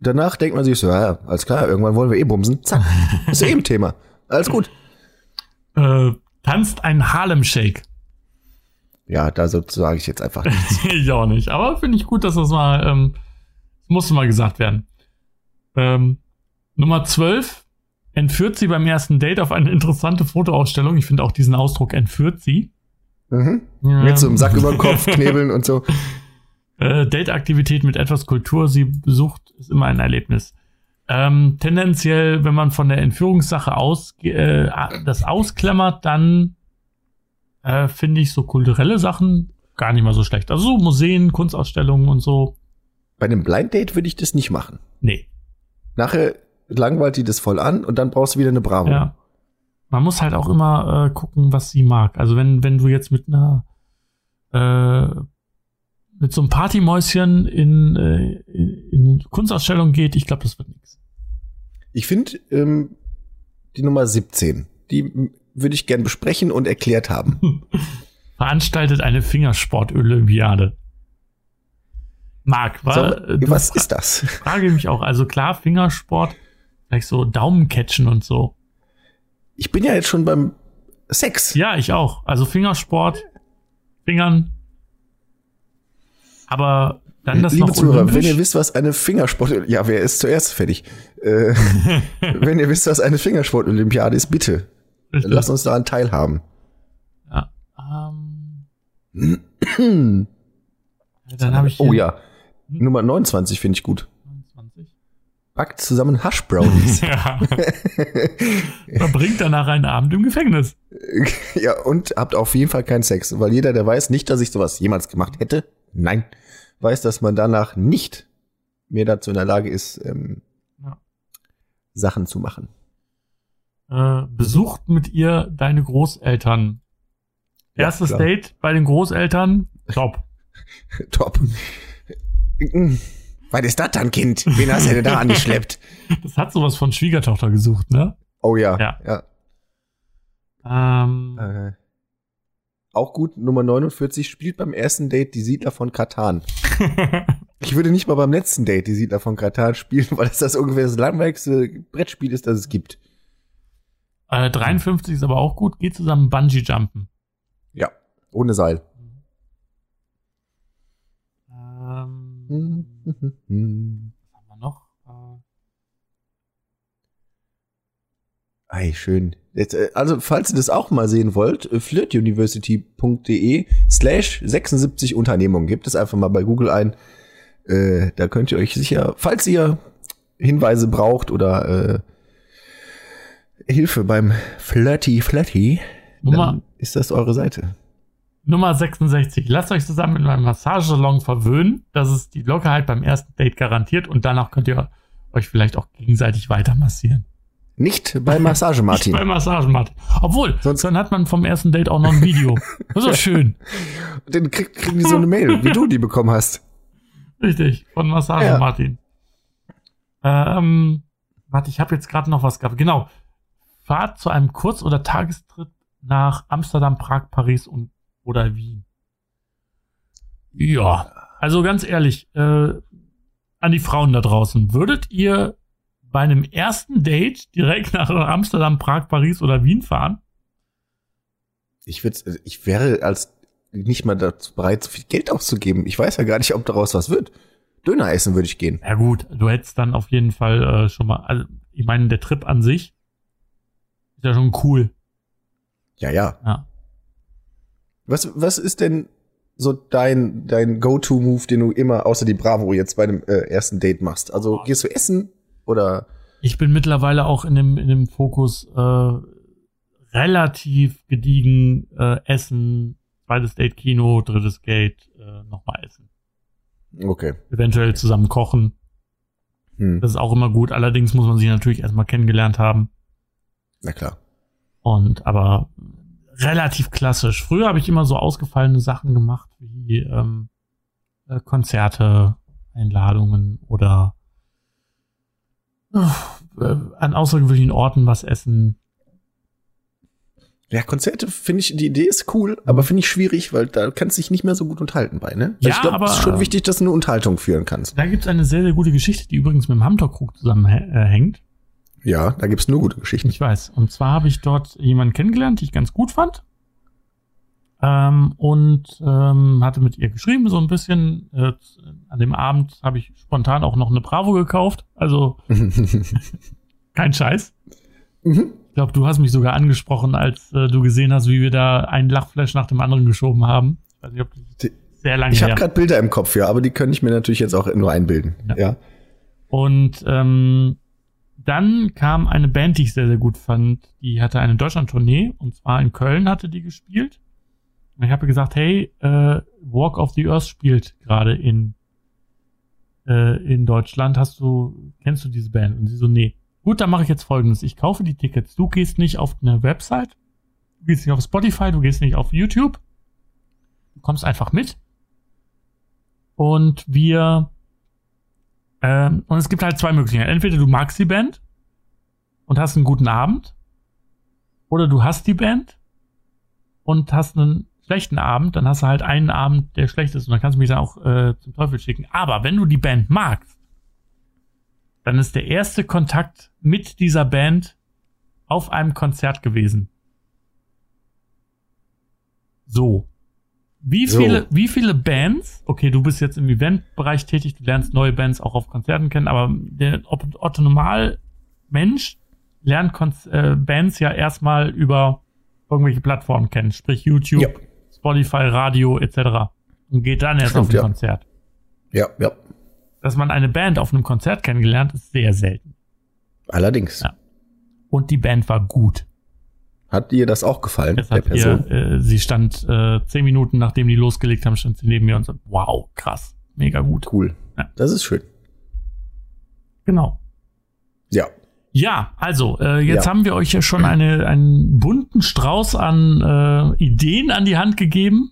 danach denkt man sich so, ja, alles klar, irgendwann wollen wir eh bumsen. Zack. ist eben Thema. Alles gut. Äh, tanzt ein Harlem Shake. Ja, da sage ich jetzt einfach nichts. ich auch nicht. Aber finde ich gut, dass das mal, ähm, musste mal gesagt werden. Ähm, Nummer 12. entführt sie beim ersten Date auf eine interessante Fotoausstellung. Ich finde auch diesen Ausdruck entführt sie. Mhm. Mit so einem Sack über den Kopf, Knebeln und so. Äh, Date-Aktivität mit etwas Kultur, sie besucht, ist immer ein Erlebnis. Ähm, tendenziell, wenn man von der Entführungssache aus, äh, das ausklammert, dann äh, finde ich so kulturelle Sachen gar nicht mal so schlecht. Also so Museen, Kunstausstellungen und so. Bei einem Blind Date würde ich das nicht machen. Nee. Nachher langweilt die das voll an und dann brauchst du wieder eine Bravo. Ja. Man muss halt auch immer äh, gucken, was sie mag. Also wenn, wenn du jetzt mit einer äh, mit so einem Partymäuschen in, äh, in eine Kunstausstellung geht, ich glaube, das wird nichts. Ich finde ähm, die Nummer 17, die würde ich gern besprechen und erklärt haben. Veranstaltet eine Fingersport-Olympiade. Marc, so, was ist das? Frage mich auch. Also klar, Fingersport, vielleicht so Daumencatchen und so. Ich bin ja jetzt schon beim Sex. Ja, ich auch. Also Fingersport, Fingern. Aber dann das Liebe noch Zuhörer, olympisch? wenn ihr wisst, was eine Fingersport, ja, wer ist zuerst fertig? Äh, wenn ihr wisst, was eine Fingersport-Olympiade ist, bitte Richtig. lasst uns daran teilhaben. Ja. Ähm, dann habe ich oh ja, Nummer 29 finde ich gut. 29. Backt zusammen Hash Brownies. Ja. Verbringt danach einen Abend im Gefängnis. ja, und habt auf jeden Fall keinen Sex, weil jeder, der weiß, nicht, dass ich sowas jemals gemacht hätte, nein, weiß, dass man danach nicht mehr dazu in der Lage ist, ähm, Ja. Sachen zu machen. Äh, besucht mit ihr deine Großeltern. Ja, Erstes klar. Date bei den Großeltern. Top. Top. Was ist das dann, Kind? Wen hast du denn da angeschleppt? Das hat sowas von Schwiegertochter gesucht, ne? Oh ja, Ja. ja. Ähm, Äh, auch gut, Nummer 49 spielt beim ersten Date die Siedler von Katan. Ich würde nicht mal beim letzten Date die Siedler von Katan spielen, weil es das ungefähr das langweiligste Brettspiel ist, das es gibt. Äh, 53 ist aber auch gut. Geht zusammen Bungee Jumpen. Ja, ohne Seil. Ähm, was haben wir noch? Äh, Ei, schön. Jetzt, äh, also, falls ihr das auch mal sehen wollt, äh, flirtuniversity.de slash 76 Unternehmungen. Gebt es einfach mal bei Google ein. Äh, da könnt ihr euch sicher, falls ihr Hinweise braucht oder äh, Hilfe beim Flirty Flirty, Nummer, dann ist das eure Seite. Nummer 66. Lasst euch zusammen in meinem Massagesalon verwöhnen. Das ist die Lockerheit beim ersten Date garantiert und danach könnt ihr euch vielleicht auch gegenseitig weiter massieren. Nicht bei Massage Martin. Nicht bei Massage, Martin. Obwohl, Sonst- dann hat man vom ersten Date auch noch ein Video. Das ist doch schön. Dann krieg, kriegen die so eine Mail, wie du die bekommen hast. Richtig, von Massage Ja. Martin. Ähm, warte, ich habe jetzt gerade noch was gehabt. Genau. Fahrt zu einem Kurz- oder Tagestrip nach Amsterdam, Prag, Paris und oder Wien. Ja, also ganz ehrlich, äh, an die Frauen da draußen, würdet ihr bei einem ersten Date direkt nach Amsterdam, Prag, Paris oder Wien fahren? Ich würde, ich wäre als nicht mal dazu bereit, so viel Geld auszugeben. Ich weiß ja gar nicht, ob daraus was wird. Döner essen würde ich gehen. Ja gut, du hättest dann auf jeden Fall äh, schon mal, also ich meine, der Trip an sich ist ja schon cool. Ja, ja. Ja. Was, was ist denn so dein, dein Go-To-Move, den du immer außer die Bravo jetzt bei dem äh, ersten Date machst? Also Oh. gehst du essen oder Ich bin mittlerweile auch in dem, in dem Fokus äh, relativ gediegen äh, Essen, zweites Date Kino, drittes Date äh, nochmal Essen. okay. Eventuell zusammen kochen. Hm. Das ist auch immer gut. Allerdings muss man sich natürlich erstmal kennengelernt haben. Na klar. Und aber relativ klassisch. Früher habe ich immer so ausgefallene Sachen gemacht wie ähm, äh, Konzerte, Einladungen oder äh, an außergewöhnlichen Orten was essen. Ja, Konzerte finde ich, die Idee ist cool, aber finde ich schwierig, weil da kannst du dich nicht mehr so gut unterhalten bei, ne? Ja, ich glaube, aber- es ist schon wichtig, dass du eine Unterhaltung führen kannst. Da gibt es eine sehr, sehr gute Geschichte, die übrigens mit dem Hamterkrug zusammenhängt. Ja, da gibt's nur gute Geschichten. Ich weiß. Und zwar habe ich dort jemanden kennengelernt, die ich ganz gut fand. Ähm, und ähm, hatte mit ihr geschrieben, so ein bisschen. Äh, an dem Abend habe ich spontan auch noch eine Bravo gekauft. Also kein Scheiß. Mhm. Ich glaube, du hast mich sogar angesprochen, als äh, du gesehen hast, wie wir da einen Lachflash nach dem anderen geschoben haben. Ich weiß nicht, ob das sehr lange Ich habe gerade Bilder im Kopf, ja, aber die kann ich mir natürlich jetzt auch nur einbilden. Ja. Ja. Und ähm, dann kam eine Band, die ich sehr, sehr gut fand. Die hatte eine Deutschland-Tournee und zwar in Köln hatte die gespielt. Und ich habe gesagt, hey, äh, Walk of the Earth spielt gerade in äh, in Deutschland. Hast du kennst du diese Band? Und sie so, nee. Gut, dann mache ich jetzt Folgendes: Ich kaufe die Tickets. Du gehst nicht auf eine Website, du gehst nicht auf Spotify, du gehst nicht auf YouTube. Du kommst einfach mit. Und wir ähm, und es gibt halt zwei Möglichkeiten. Entweder du magst die Band und hast einen guten Abend, oder du hast die Band und hast einen schlechten Abend, dann hast du halt einen Abend, der schlecht ist und dann kannst du mich dann auch äh, zum Teufel schicken. Aber wenn du die Band magst, dann ist der erste Kontakt mit dieser Band auf einem Konzert gewesen. So. Wie So. viele, wie viele Bands, okay, du bist jetzt im Eventbereich tätig, du lernst neue Bands auch auf Konzerten kennen, aber der Otto Normal Mensch lernt Konz äh, Bands ja erstmal über irgendwelche Plattformen kennen, sprich YouTube, Ja. Spotify, Radio etc. Und geht dann erst Stimmt, auf ein ja. Konzert. Ja, ja. Dass man eine Band auf einem Konzert kennengelernt, ist sehr selten. Allerdings. Ja. Und die Band war gut. Hat dir das auch gefallen, Es der hat Person? ihr, äh, sie stand äh, zehn Minuten, nachdem die losgelegt haben, stand sie neben mir und so, wow, krass, mega gut. Cool. Ja. Das ist schön. Genau. Ja. Ja, also, äh, jetzt Ja. haben wir euch ja schon eine, einen bunten Strauß an äh, Ideen an die Hand gegeben,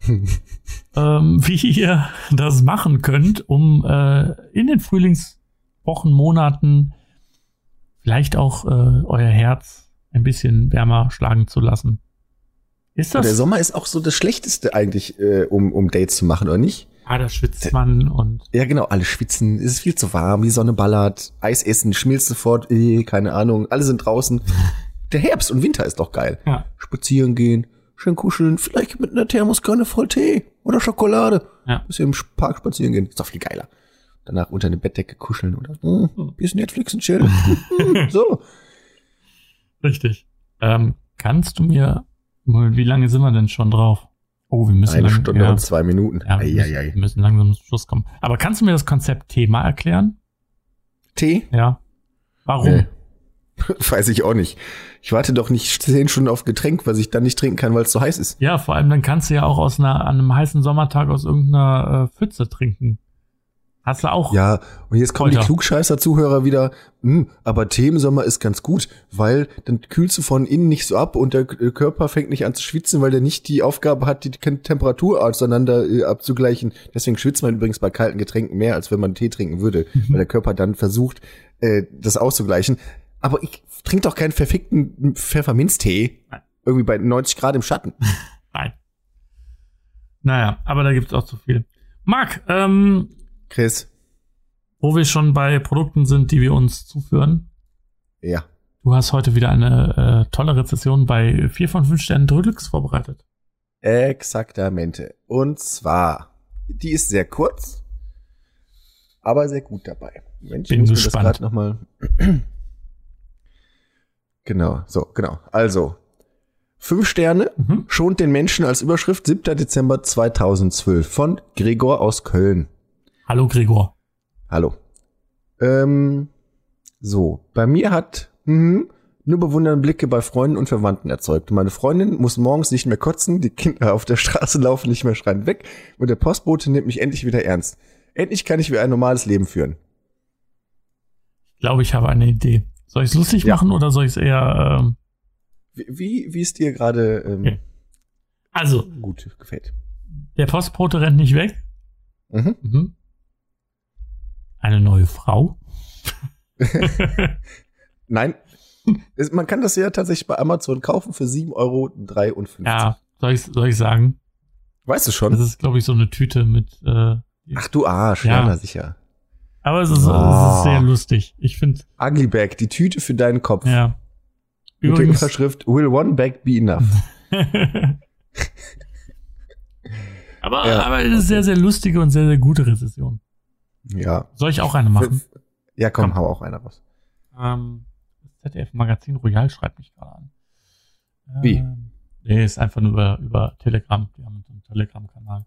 ähm, wie ihr das machen könnt, um äh, in den Frühlingswochen, Monaten vielleicht auch äh, euer Herz ein bisschen wärmer schlagen zu lassen. Ist Der das? Sommer ist auch so das Schlechteste eigentlich, äh, um, um Dates zu machen, oder nicht? Ah, da schwitzt man und Ja, genau, alle schwitzen, es ist viel zu warm, die Sonne ballert, Eis essen, schmilzt sofort, eh, keine Ahnung, alle sind draußen. Der Herbst und Winter ist doch geil. ja, Spazieren gehen, schön kuscheln, vielleicht mit einer Thermoskanne voll Tee oder Schokolade. Ja. Bisschen im Park spazieren gehen, ist doch viel geiler. Danach unter eine Bettdecke kuscheln oder hm, bisschen Netflix und chillen. Hm, so. richtig. Ähm, kannst du mir, wie lange sind wir denn schon drauf? Oh, wir müssen Eine lang- Stunde ja. und zwei Minuten. Ja, wir, müssen, Eieiei. wir müssen langsam zum Schluss kommen. Aber kannst du mir das Konzept Thema erklären? Tee? Ja. Warum? Nee. Weiß ich auch nicht. Ich warte doch nicht zehn Stunden auf Getränk, was ich dann nicht trinken kann, weil es so heiß ist. Ja, vor allem dann kannst du ja auch aus einer, an einem heißen Sommertag aus irgendeiner äh, Pfütze trinken. Hast du auch? Ja, und jetzt kommen die Folter. Klugscheißer-Zuhörer wieder, hm, aber Tee im Sommer ist ganz gut, weil dann kühlst du von innen nicht so ab und der K- Körper fängt nicht an zu schwitzen, weil der nicht die Aufgabe hat, die Temperatur auseinander äh, abzugleichen. Deswegen schwitzt man übrigens bei kalten Getränken mehr, als wenn man Tee trinken würde, weil der Körper dann versucht, äh, das auszugleichen. Aber ich trinke doch keinen verfickten Pfefferminztee. Nein. Irgendwie bei 90 Grad im Schatten. Nein. Naja, aber da gibt's auch zu viel. Marc, ähm, Chris. wo wir schon bei Produkten sind, die wir uns zuführen, Ja. du hast heute wieder eine äh, tolle Rezession bei 4 von 5 Sternen Deluxe vorbereitet. Exaktamente. Und zwar, die ist sehr kurz, aber sehr gut dabei. Mensch, Bin ich muss mir gespannt. das gerade nochmal. genau, so, genau. Also, fünf Sterne, Mhm. schont den Menschen als Überschrift 7. Dezember 2012 von Gregor aus Köln. Hallo Gregor. Hallo. Ähm, so, bei mir hat mhm, nur bewundernde Blicke bei Freunden und Verwandten erzeugt. Meine Freundin muss morgens nicht mehr kotzen, die Kinder auf der Straße laufen nicht mehr schreiend weg und der Postbote nimmt mich endlich wieder ernst. Endlich kann ich wieder ein normales Leben führen. Ich glaube, ich habe eine Idee. Soll ich es lustig Ja. machen oder soll ich es eher ähm, Wie, wie, wie es dir gerade ähm, Okay. Also, gut gefällt. der Postbote rennt nicht weg. Mhm. Mhm. Eine neue Frau. Nein, es, man kann das ja tatsächlich bei Amazon kaufen für 7,53 Euro. ja, soll ich, soll ich sagen? Weißt du Das schon? ist, glaube ich, so eine Tüte mit. Äh, Ach du Arsch, Ja. ja, na sicher. aber es ist, es Oh. ist sehr lustig. Ich finde, Ugly Bag, die Tüte für deinen Kopf. ja. Mit der Übrigens, Überschrift Will one bag be enough? aber, Ja, aber es ist sehr, sehr lustige und sehr, sehr gute Rezession. Ja. Soll ich auch eine machen? Ja, komm, Komm. hau auch einer raus. Ähm, ZDF Magazin Royal schreibt mich gerade an. Wie? Ähm, nee, ist einfach nur über, über Telegram. Die haben so einen Telegram-Kanal.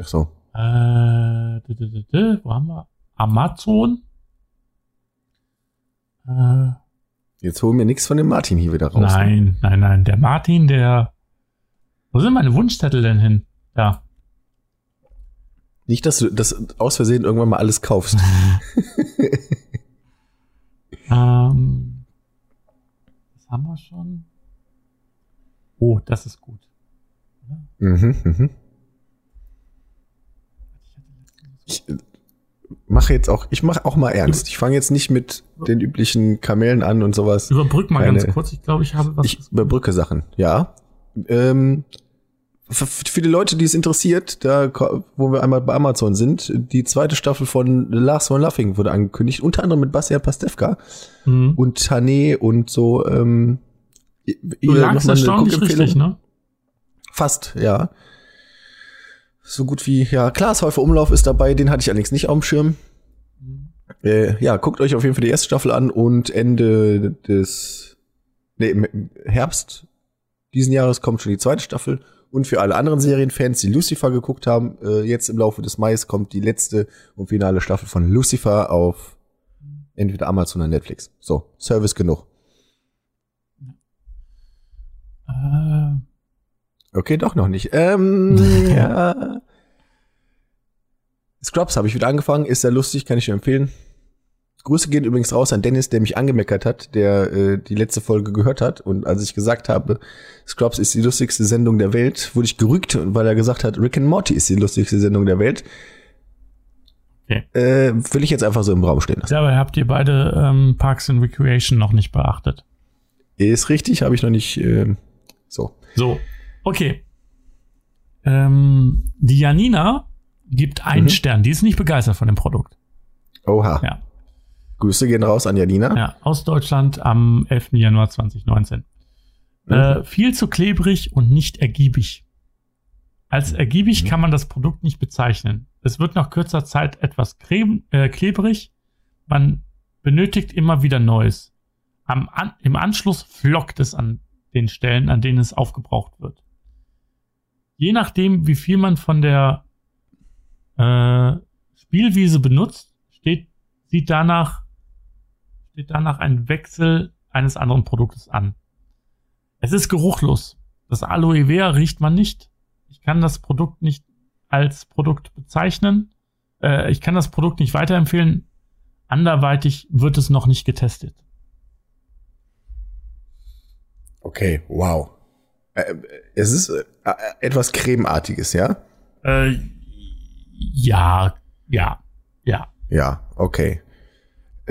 Ach so. Äh, d -d -d -d, wo haben wir? Amazon? Äh, Jetzt holen wir nichts von dem Martin hier wieder raus. nein, nein, nein. Der Martin, der. Wo sind meine Wunschzettel denn hin? Ja. Nicht, dass du das aus Versehen irgendwann mal alles kaufst. Ähm, das haben wir schon. Oh, das ist gut. mhm, mhm. Ich äh, mache jetzt auch, ich mache auch mal ernst. Ich fange jetzt nicht mit den üblichen Kamellen an und sowas. Überbrück mal Keine- ganz kurz. Ich glaube, ich habe was. Ich überbrücke Sachen, ja. Ähm, für, die Leute, die es interessiert, da, wo wir einmal bei Amazon sind, die zweite Staffel von The Last One Laughing wurde angekündigt, unter anderem mit Bastian Pastewka Hm. und Tané und so. Ähm, Du lagst erstaunlich richtig, ne? Fast, ja. So gut wie, ja, Glashäufer Umlauf ist dabei, den hatte ich allerdings nicht auf dem Schirm. Äh, ja, guckt euch auf jeden Fall die erste Staffel an und Ende des, nee, im Herbst diesen Jahres kommt schon die zweite Staffel. Und für alle anderen Serienfans, die Lucifer geguckt haben, äh, jetzt im Laufe des Mai kommt die letzte und finale Staffel von Lucifer auf entweder Amazon oder Netflix. So, Service genug. Äh, Okay, doch noch nicht. Ähm, ja. Scrubs habe ich wieder angefangen, ist sehr lustig, kann ich dir empfehlen. Grüße gehen übrigens raus an Dennis, der mich angemeckert hat, der äh, die letzte Folge gehört hat. Und als ich gesagt habe, Scrubs ist die lustigste Sendung der Welt, wurde ich gerügt, weil er gesagt hat, Rick and Morty ist die lustigste Sendung der Welt. Okay. Äh, will ich jetzt einfach so im Raum stehen lassen. dabei habt ihr beide ähm, Parks and Recreation noch nicht beachtet. Ist richtig, habe ich noch nicht äh, so. So, okay. Ähm, die Janina gibt einen Mhm. Stern. Die ist nicht begeistert von dem Produkt. Oha. Ja. Grüße gehen raus an Janina. Ja, aus Deutschland am 11. Januar 2019. Mhm. Äh, viel zu klebrig und nicht ergiebig. Als ergiebig Mhm. kann man das Produkt nicht bezeichnen. Es wird nach kürzer Zeit etwas creme, äh, klebrig. Man benötigt immer wieder Neues. Am, an, Im Anschluss flockt es an den Stellen, an denen es aufgebraucht wird. Je nachdem, wie viel man von der äh, Spielwiese benutzt, steht, sieht danach, steht danach ein Wechsel eines anderen Produktes an. Es ist geruchlos. Das Aloe Vera riecht man nicht. Ich kann das Produkt nicht als Produkt bezeichnen. Äh, ich kann das Produkt nicht weiterempfehlen. Anderweitig wird es noch nicht getestet. Okay, wow. Äh, es ist äh, etwas Cremeartiges, ja? Äh, ja, ja, ja. Ja, okay.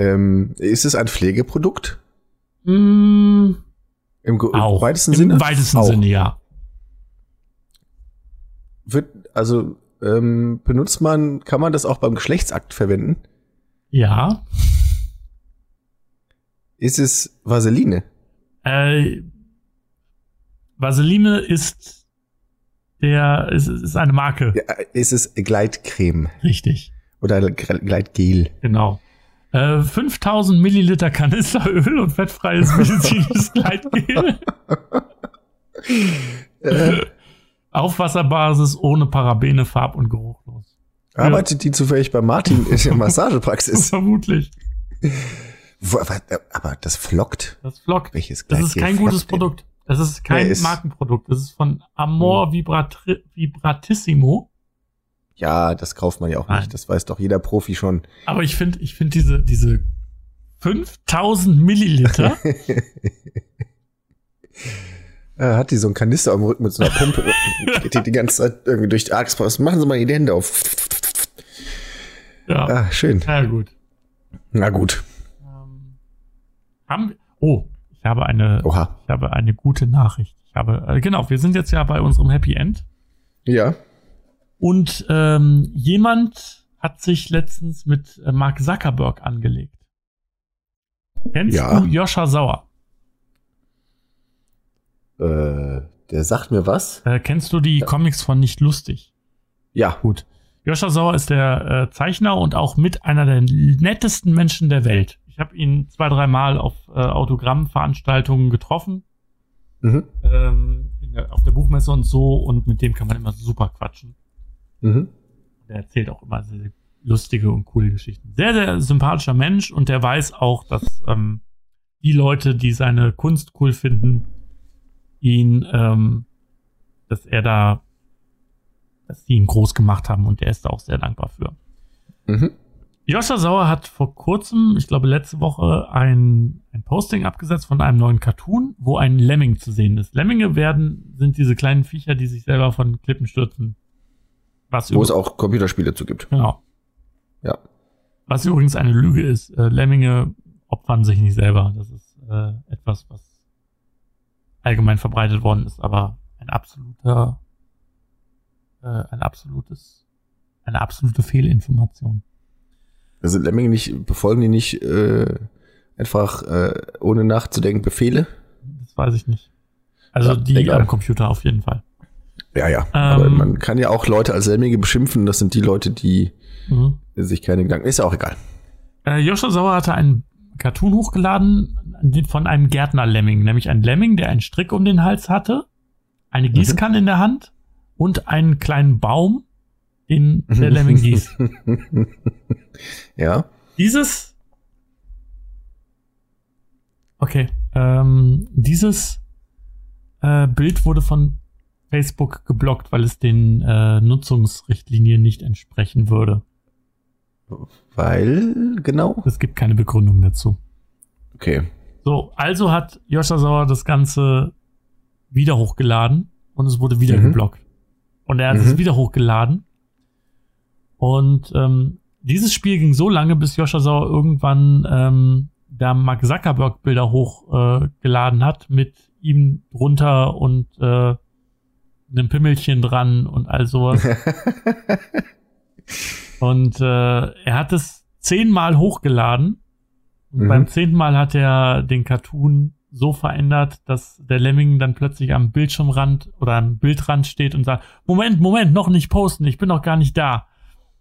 Ähm, ist es ein Pflegeprodukt? Mm, Im, auch. weitesten Im Sinne? weitesten Auch. Sinne, ja. Wird, also, ähm, benutzt man, kann man das auch beim Geschlechtsakt verwenden? Ja. Ist es Vaseline? Äh, Vaseline ist der, ist, ist eine Marke. Ja, äh, ist es Gleitcreme Richtig. oder Gle- Gleitgel? Genau. Äh, 5000 Milliliter Kanisteröl und fettfreies medizinisches Gleitgel. Äh, Auf Wasserbasis, ohne Parabene, farb- und geruchlos. arbeitet die zufällig bei Martin in der Massagepraxis? Vermutlich. Aber, das flockt. Das flockt. Welches Das ist Gleitgel kein gutes denn? Produkt. Das ist kein Nee, ist- Markenprodukt. Das ist von Amor Vibratri Vibratissimo. Ja, das kauft man ja auch Nein. nicht. Das weiß doch jeder Profi schon. Aber ich finde, ich finde diese, diese 5000 Milliliter, Äh, hat die so einen Kanister am Rücken mit so einer Pumpe. geht die die ganze Zeit irgendwie durch die Arztpost. Machen Sie mal die Hände auf. ja, Ah, schön. ja gut. Na gut. Ähm, haben wir, oh, ich habe eine, Oha. ich habe eine gute Nachricht. Ich habe, äh, genau, wir sind jetzt ja bei unserem Happy End. Ja. Und ähm, jemand hat sich letztens mit äh, Mark Zuckerberg angelegt. Kennst Ja. du Joscha Sauer? Äh, der sagt mir was. Äh, kennst du die Comics von Nicht Lustig? Ja. Gut. Joscha Sauer ist der äh, Zeichner und auch mit einer der nettesten Menschen der Welt. Ich habe ihn zwei, dreimal auf äh, Autogrammveranstaltungen getroffen. Mhm. Ähm, der, auf der Buchmesse und so. Und mit dem kann man immer super quatschen. Mhm. Der erzählt auch immer sehr, sehr lustige und coole Geschichten. Sehr, sehr sympathischer Mensch und der weiß auch, dass ähm, die Leute, die seine Kunst cool finden, ihn, ähm, dass er da, dass die ihn groß gemacht haben und er ist da auch sehr dankbar für. Mhm. Joscha Sauer hat vor kurzem, ich glaube letzte Woche, ein, ein Posting abgesetzt von einem neuen Cartoon, wo ein Lemming zu sehen ist. Lemminge werden, sind diese kleinen Viecher, die sich selber von Klippen stürzen. Was Wo es auch Computerspiele zu gibt. Genau. Ja. Was übrigens eine Lüge ist. Äh, Lemminge opfern sich nicht selber. Das ist äh, etwas, was allgemein verbreitet worden ist, aber ein absoluter, äh, ein absolutes, eine absolute Fehlinformation. Also Lemminge nicht, befolgen die nicht äh, einfach äh, ohne nachzudenken Befehle? Das weiß ich nicht. Also Ja, die egal. am Computer auf jeden Fall. Ja, ja. Aber Ähm. man kann ja auch Leute als Lemminge beschimpfen. Das sind die Leute, die Mhm. sich keine Gedanken. Ist ja auch egal. Äh, Joscha Sauer hatte einen Cartoon hochgeladen den- von einem Gärtner-Lemming, nämlich ein Lemming, der einen Strick um den Hals hatte, eine Gießkanne in der Hand und einen kleinen Baum, den der Lemming gießt. ja. Dieses. Okay. Ähm, dieses äh, Bild wurde von Facebook geblockt, weil es den äh, Nutzungsrichtlinien nicht entsprechen würde. Weil, genau. Es gibt keine Begründung dazu. Okay. So, also hat Joscha Sauer das Ganze wieder hochgeladen und es wurde wieder Mhm. geblockt. Und er hat Mhm. es wieder hochgeladen. Und ähm, dieses Spiel ging so lange, bis Joscha Sauer irgendwann ähm, da Mark Zuckerberg Bilder hochgeladen äh, hat mit ihm drunter und äh, einem Pimmelchen dran und all sowas. Und äh, er hat es zehnmal hochgeladen. Und Mhm. beim zehnten Mal hat er den Cartoon so verändert, dass der Lemming dann plötzlich am Bildschirmrand oder am Bildrand steht und sagt, Moment, Moment, noch nicht posten, ich bin noch gar nicht da.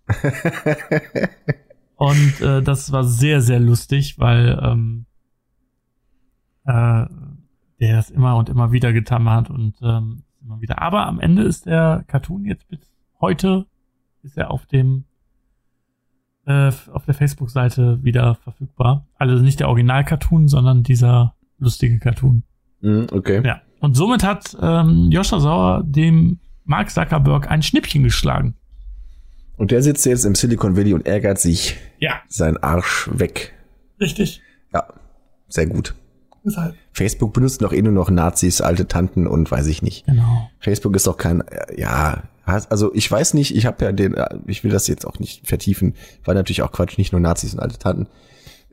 Und äh, das war sehr, sehr lustig, weil ähm, äh, der das immer und immer wieder getan hat und ähm, immer wieder. Aber am Ende ist der Cartoon jetzt bis heute ist er auf dem äh, auf der Facebook-Seite wieder verfügbar. Also nicht der Original-Cartoon, sondern dieser lustige Cartoon. Mhm, okay. Ja. Und somit hat ähm, Joscha Sauer dem Mark Zuckerberg ein Schnippchen geschlagen. Und der sitzt jetzt im Silicon Valley und ärgert sich Ja, seinen Arsch weg. richtig. Ja, sehr gut. Deshalb. Facebook benutzt doch eh nur noch Nazis, alte Tanten und weiß ich nicht. Genau. Facebook ist doch kein, ja, also ich weiß nicht, ich habe ja den, äh, ich will das jetzt auch nicht vertiefen, war natürlich auch Quatsch, nicht nur Nazis und alte Tanten,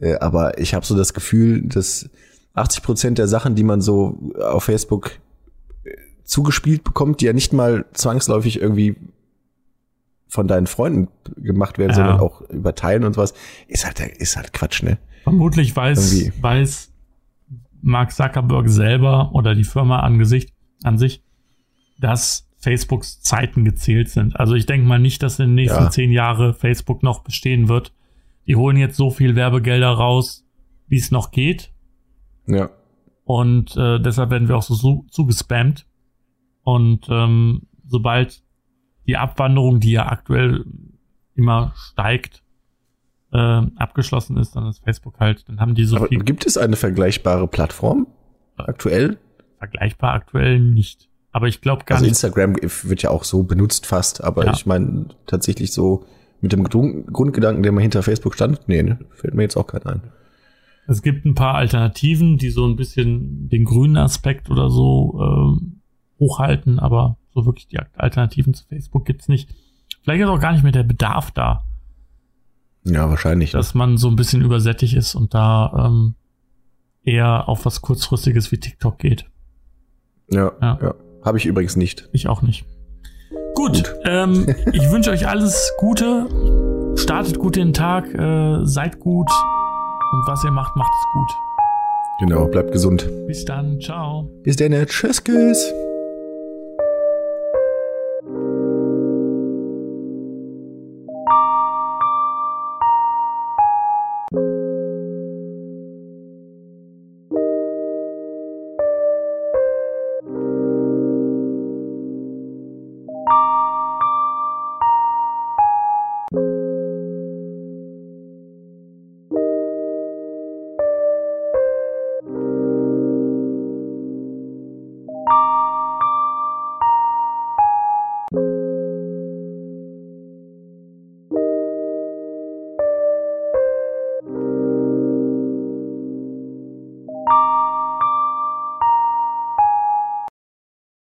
äh, aber ich habe so das Gefühl, dass 80 Prozent der Sachen, die man so auf Facebook äh, zugespielt bekommt, die ja nicht mal zwangsläufig irgendwie von deinen Freunden gemacht werden, Ja. sondern auch über Teilen und sowas, ist halt, ist halt Quatsch, ne? Vermutlich weiß, Irgendwie. weiß Mark Zuckerberg selber oder die Firma an, Gesicht, an sich, dass Facebooks Zeiten gezählt sind. Also ich denke mal nicht, dass in den nächsten Ja. zehn Jahre Facebook noch bestehen wird. Die holen jetzt so viel Werbegelder raus, wie es noch geht. Ja. Und äh, deshalb werden wir auch so zu- zugespammt. Und ähm, sobald die Abwanderung, die ja aktuell immer steigt, äh, abgeschlossen ist, dann ist Facebook halt, dann haben die so Aber viel gibt es eine vergleichbare Plattform aktuell? vergleichbar aktuell nicht. Aber ich glaube gar Also nicht. Instagram wird ja auch so benutzt fast, aber Ja. ich meine tatsächlich so mit dem Grund Grundgedanken, der mal hinter Facebook stand, nee, ne, fällt mir jetzt auch keiner ein. Es gibt ein paar Alternativen, die so ein bisschen den grünen Aspekt oder so ähm, hochhalten, aber so wirklich die Alternativen zu Facebook gibt's nicht. Vielleicht ist auch gar nicht mehr der Bedarf da, Ja, wahrscheinlich. dass man so ein bisschen übersättigt ist und da ähm, eher auf was kurzfristiges wie TikTok geht. ja, Ja. ja. Habe ich übrigens nicht. Ich auch nicht. Gut, Gut. Ähm, ich wünsche euch alles Gute. Startet gut den Tag, äh, seid gut und was ihr macht, macht es gut. Genau, bleibt gesund. Bis dann, ciao. Bis dann, tschüss, tschüss.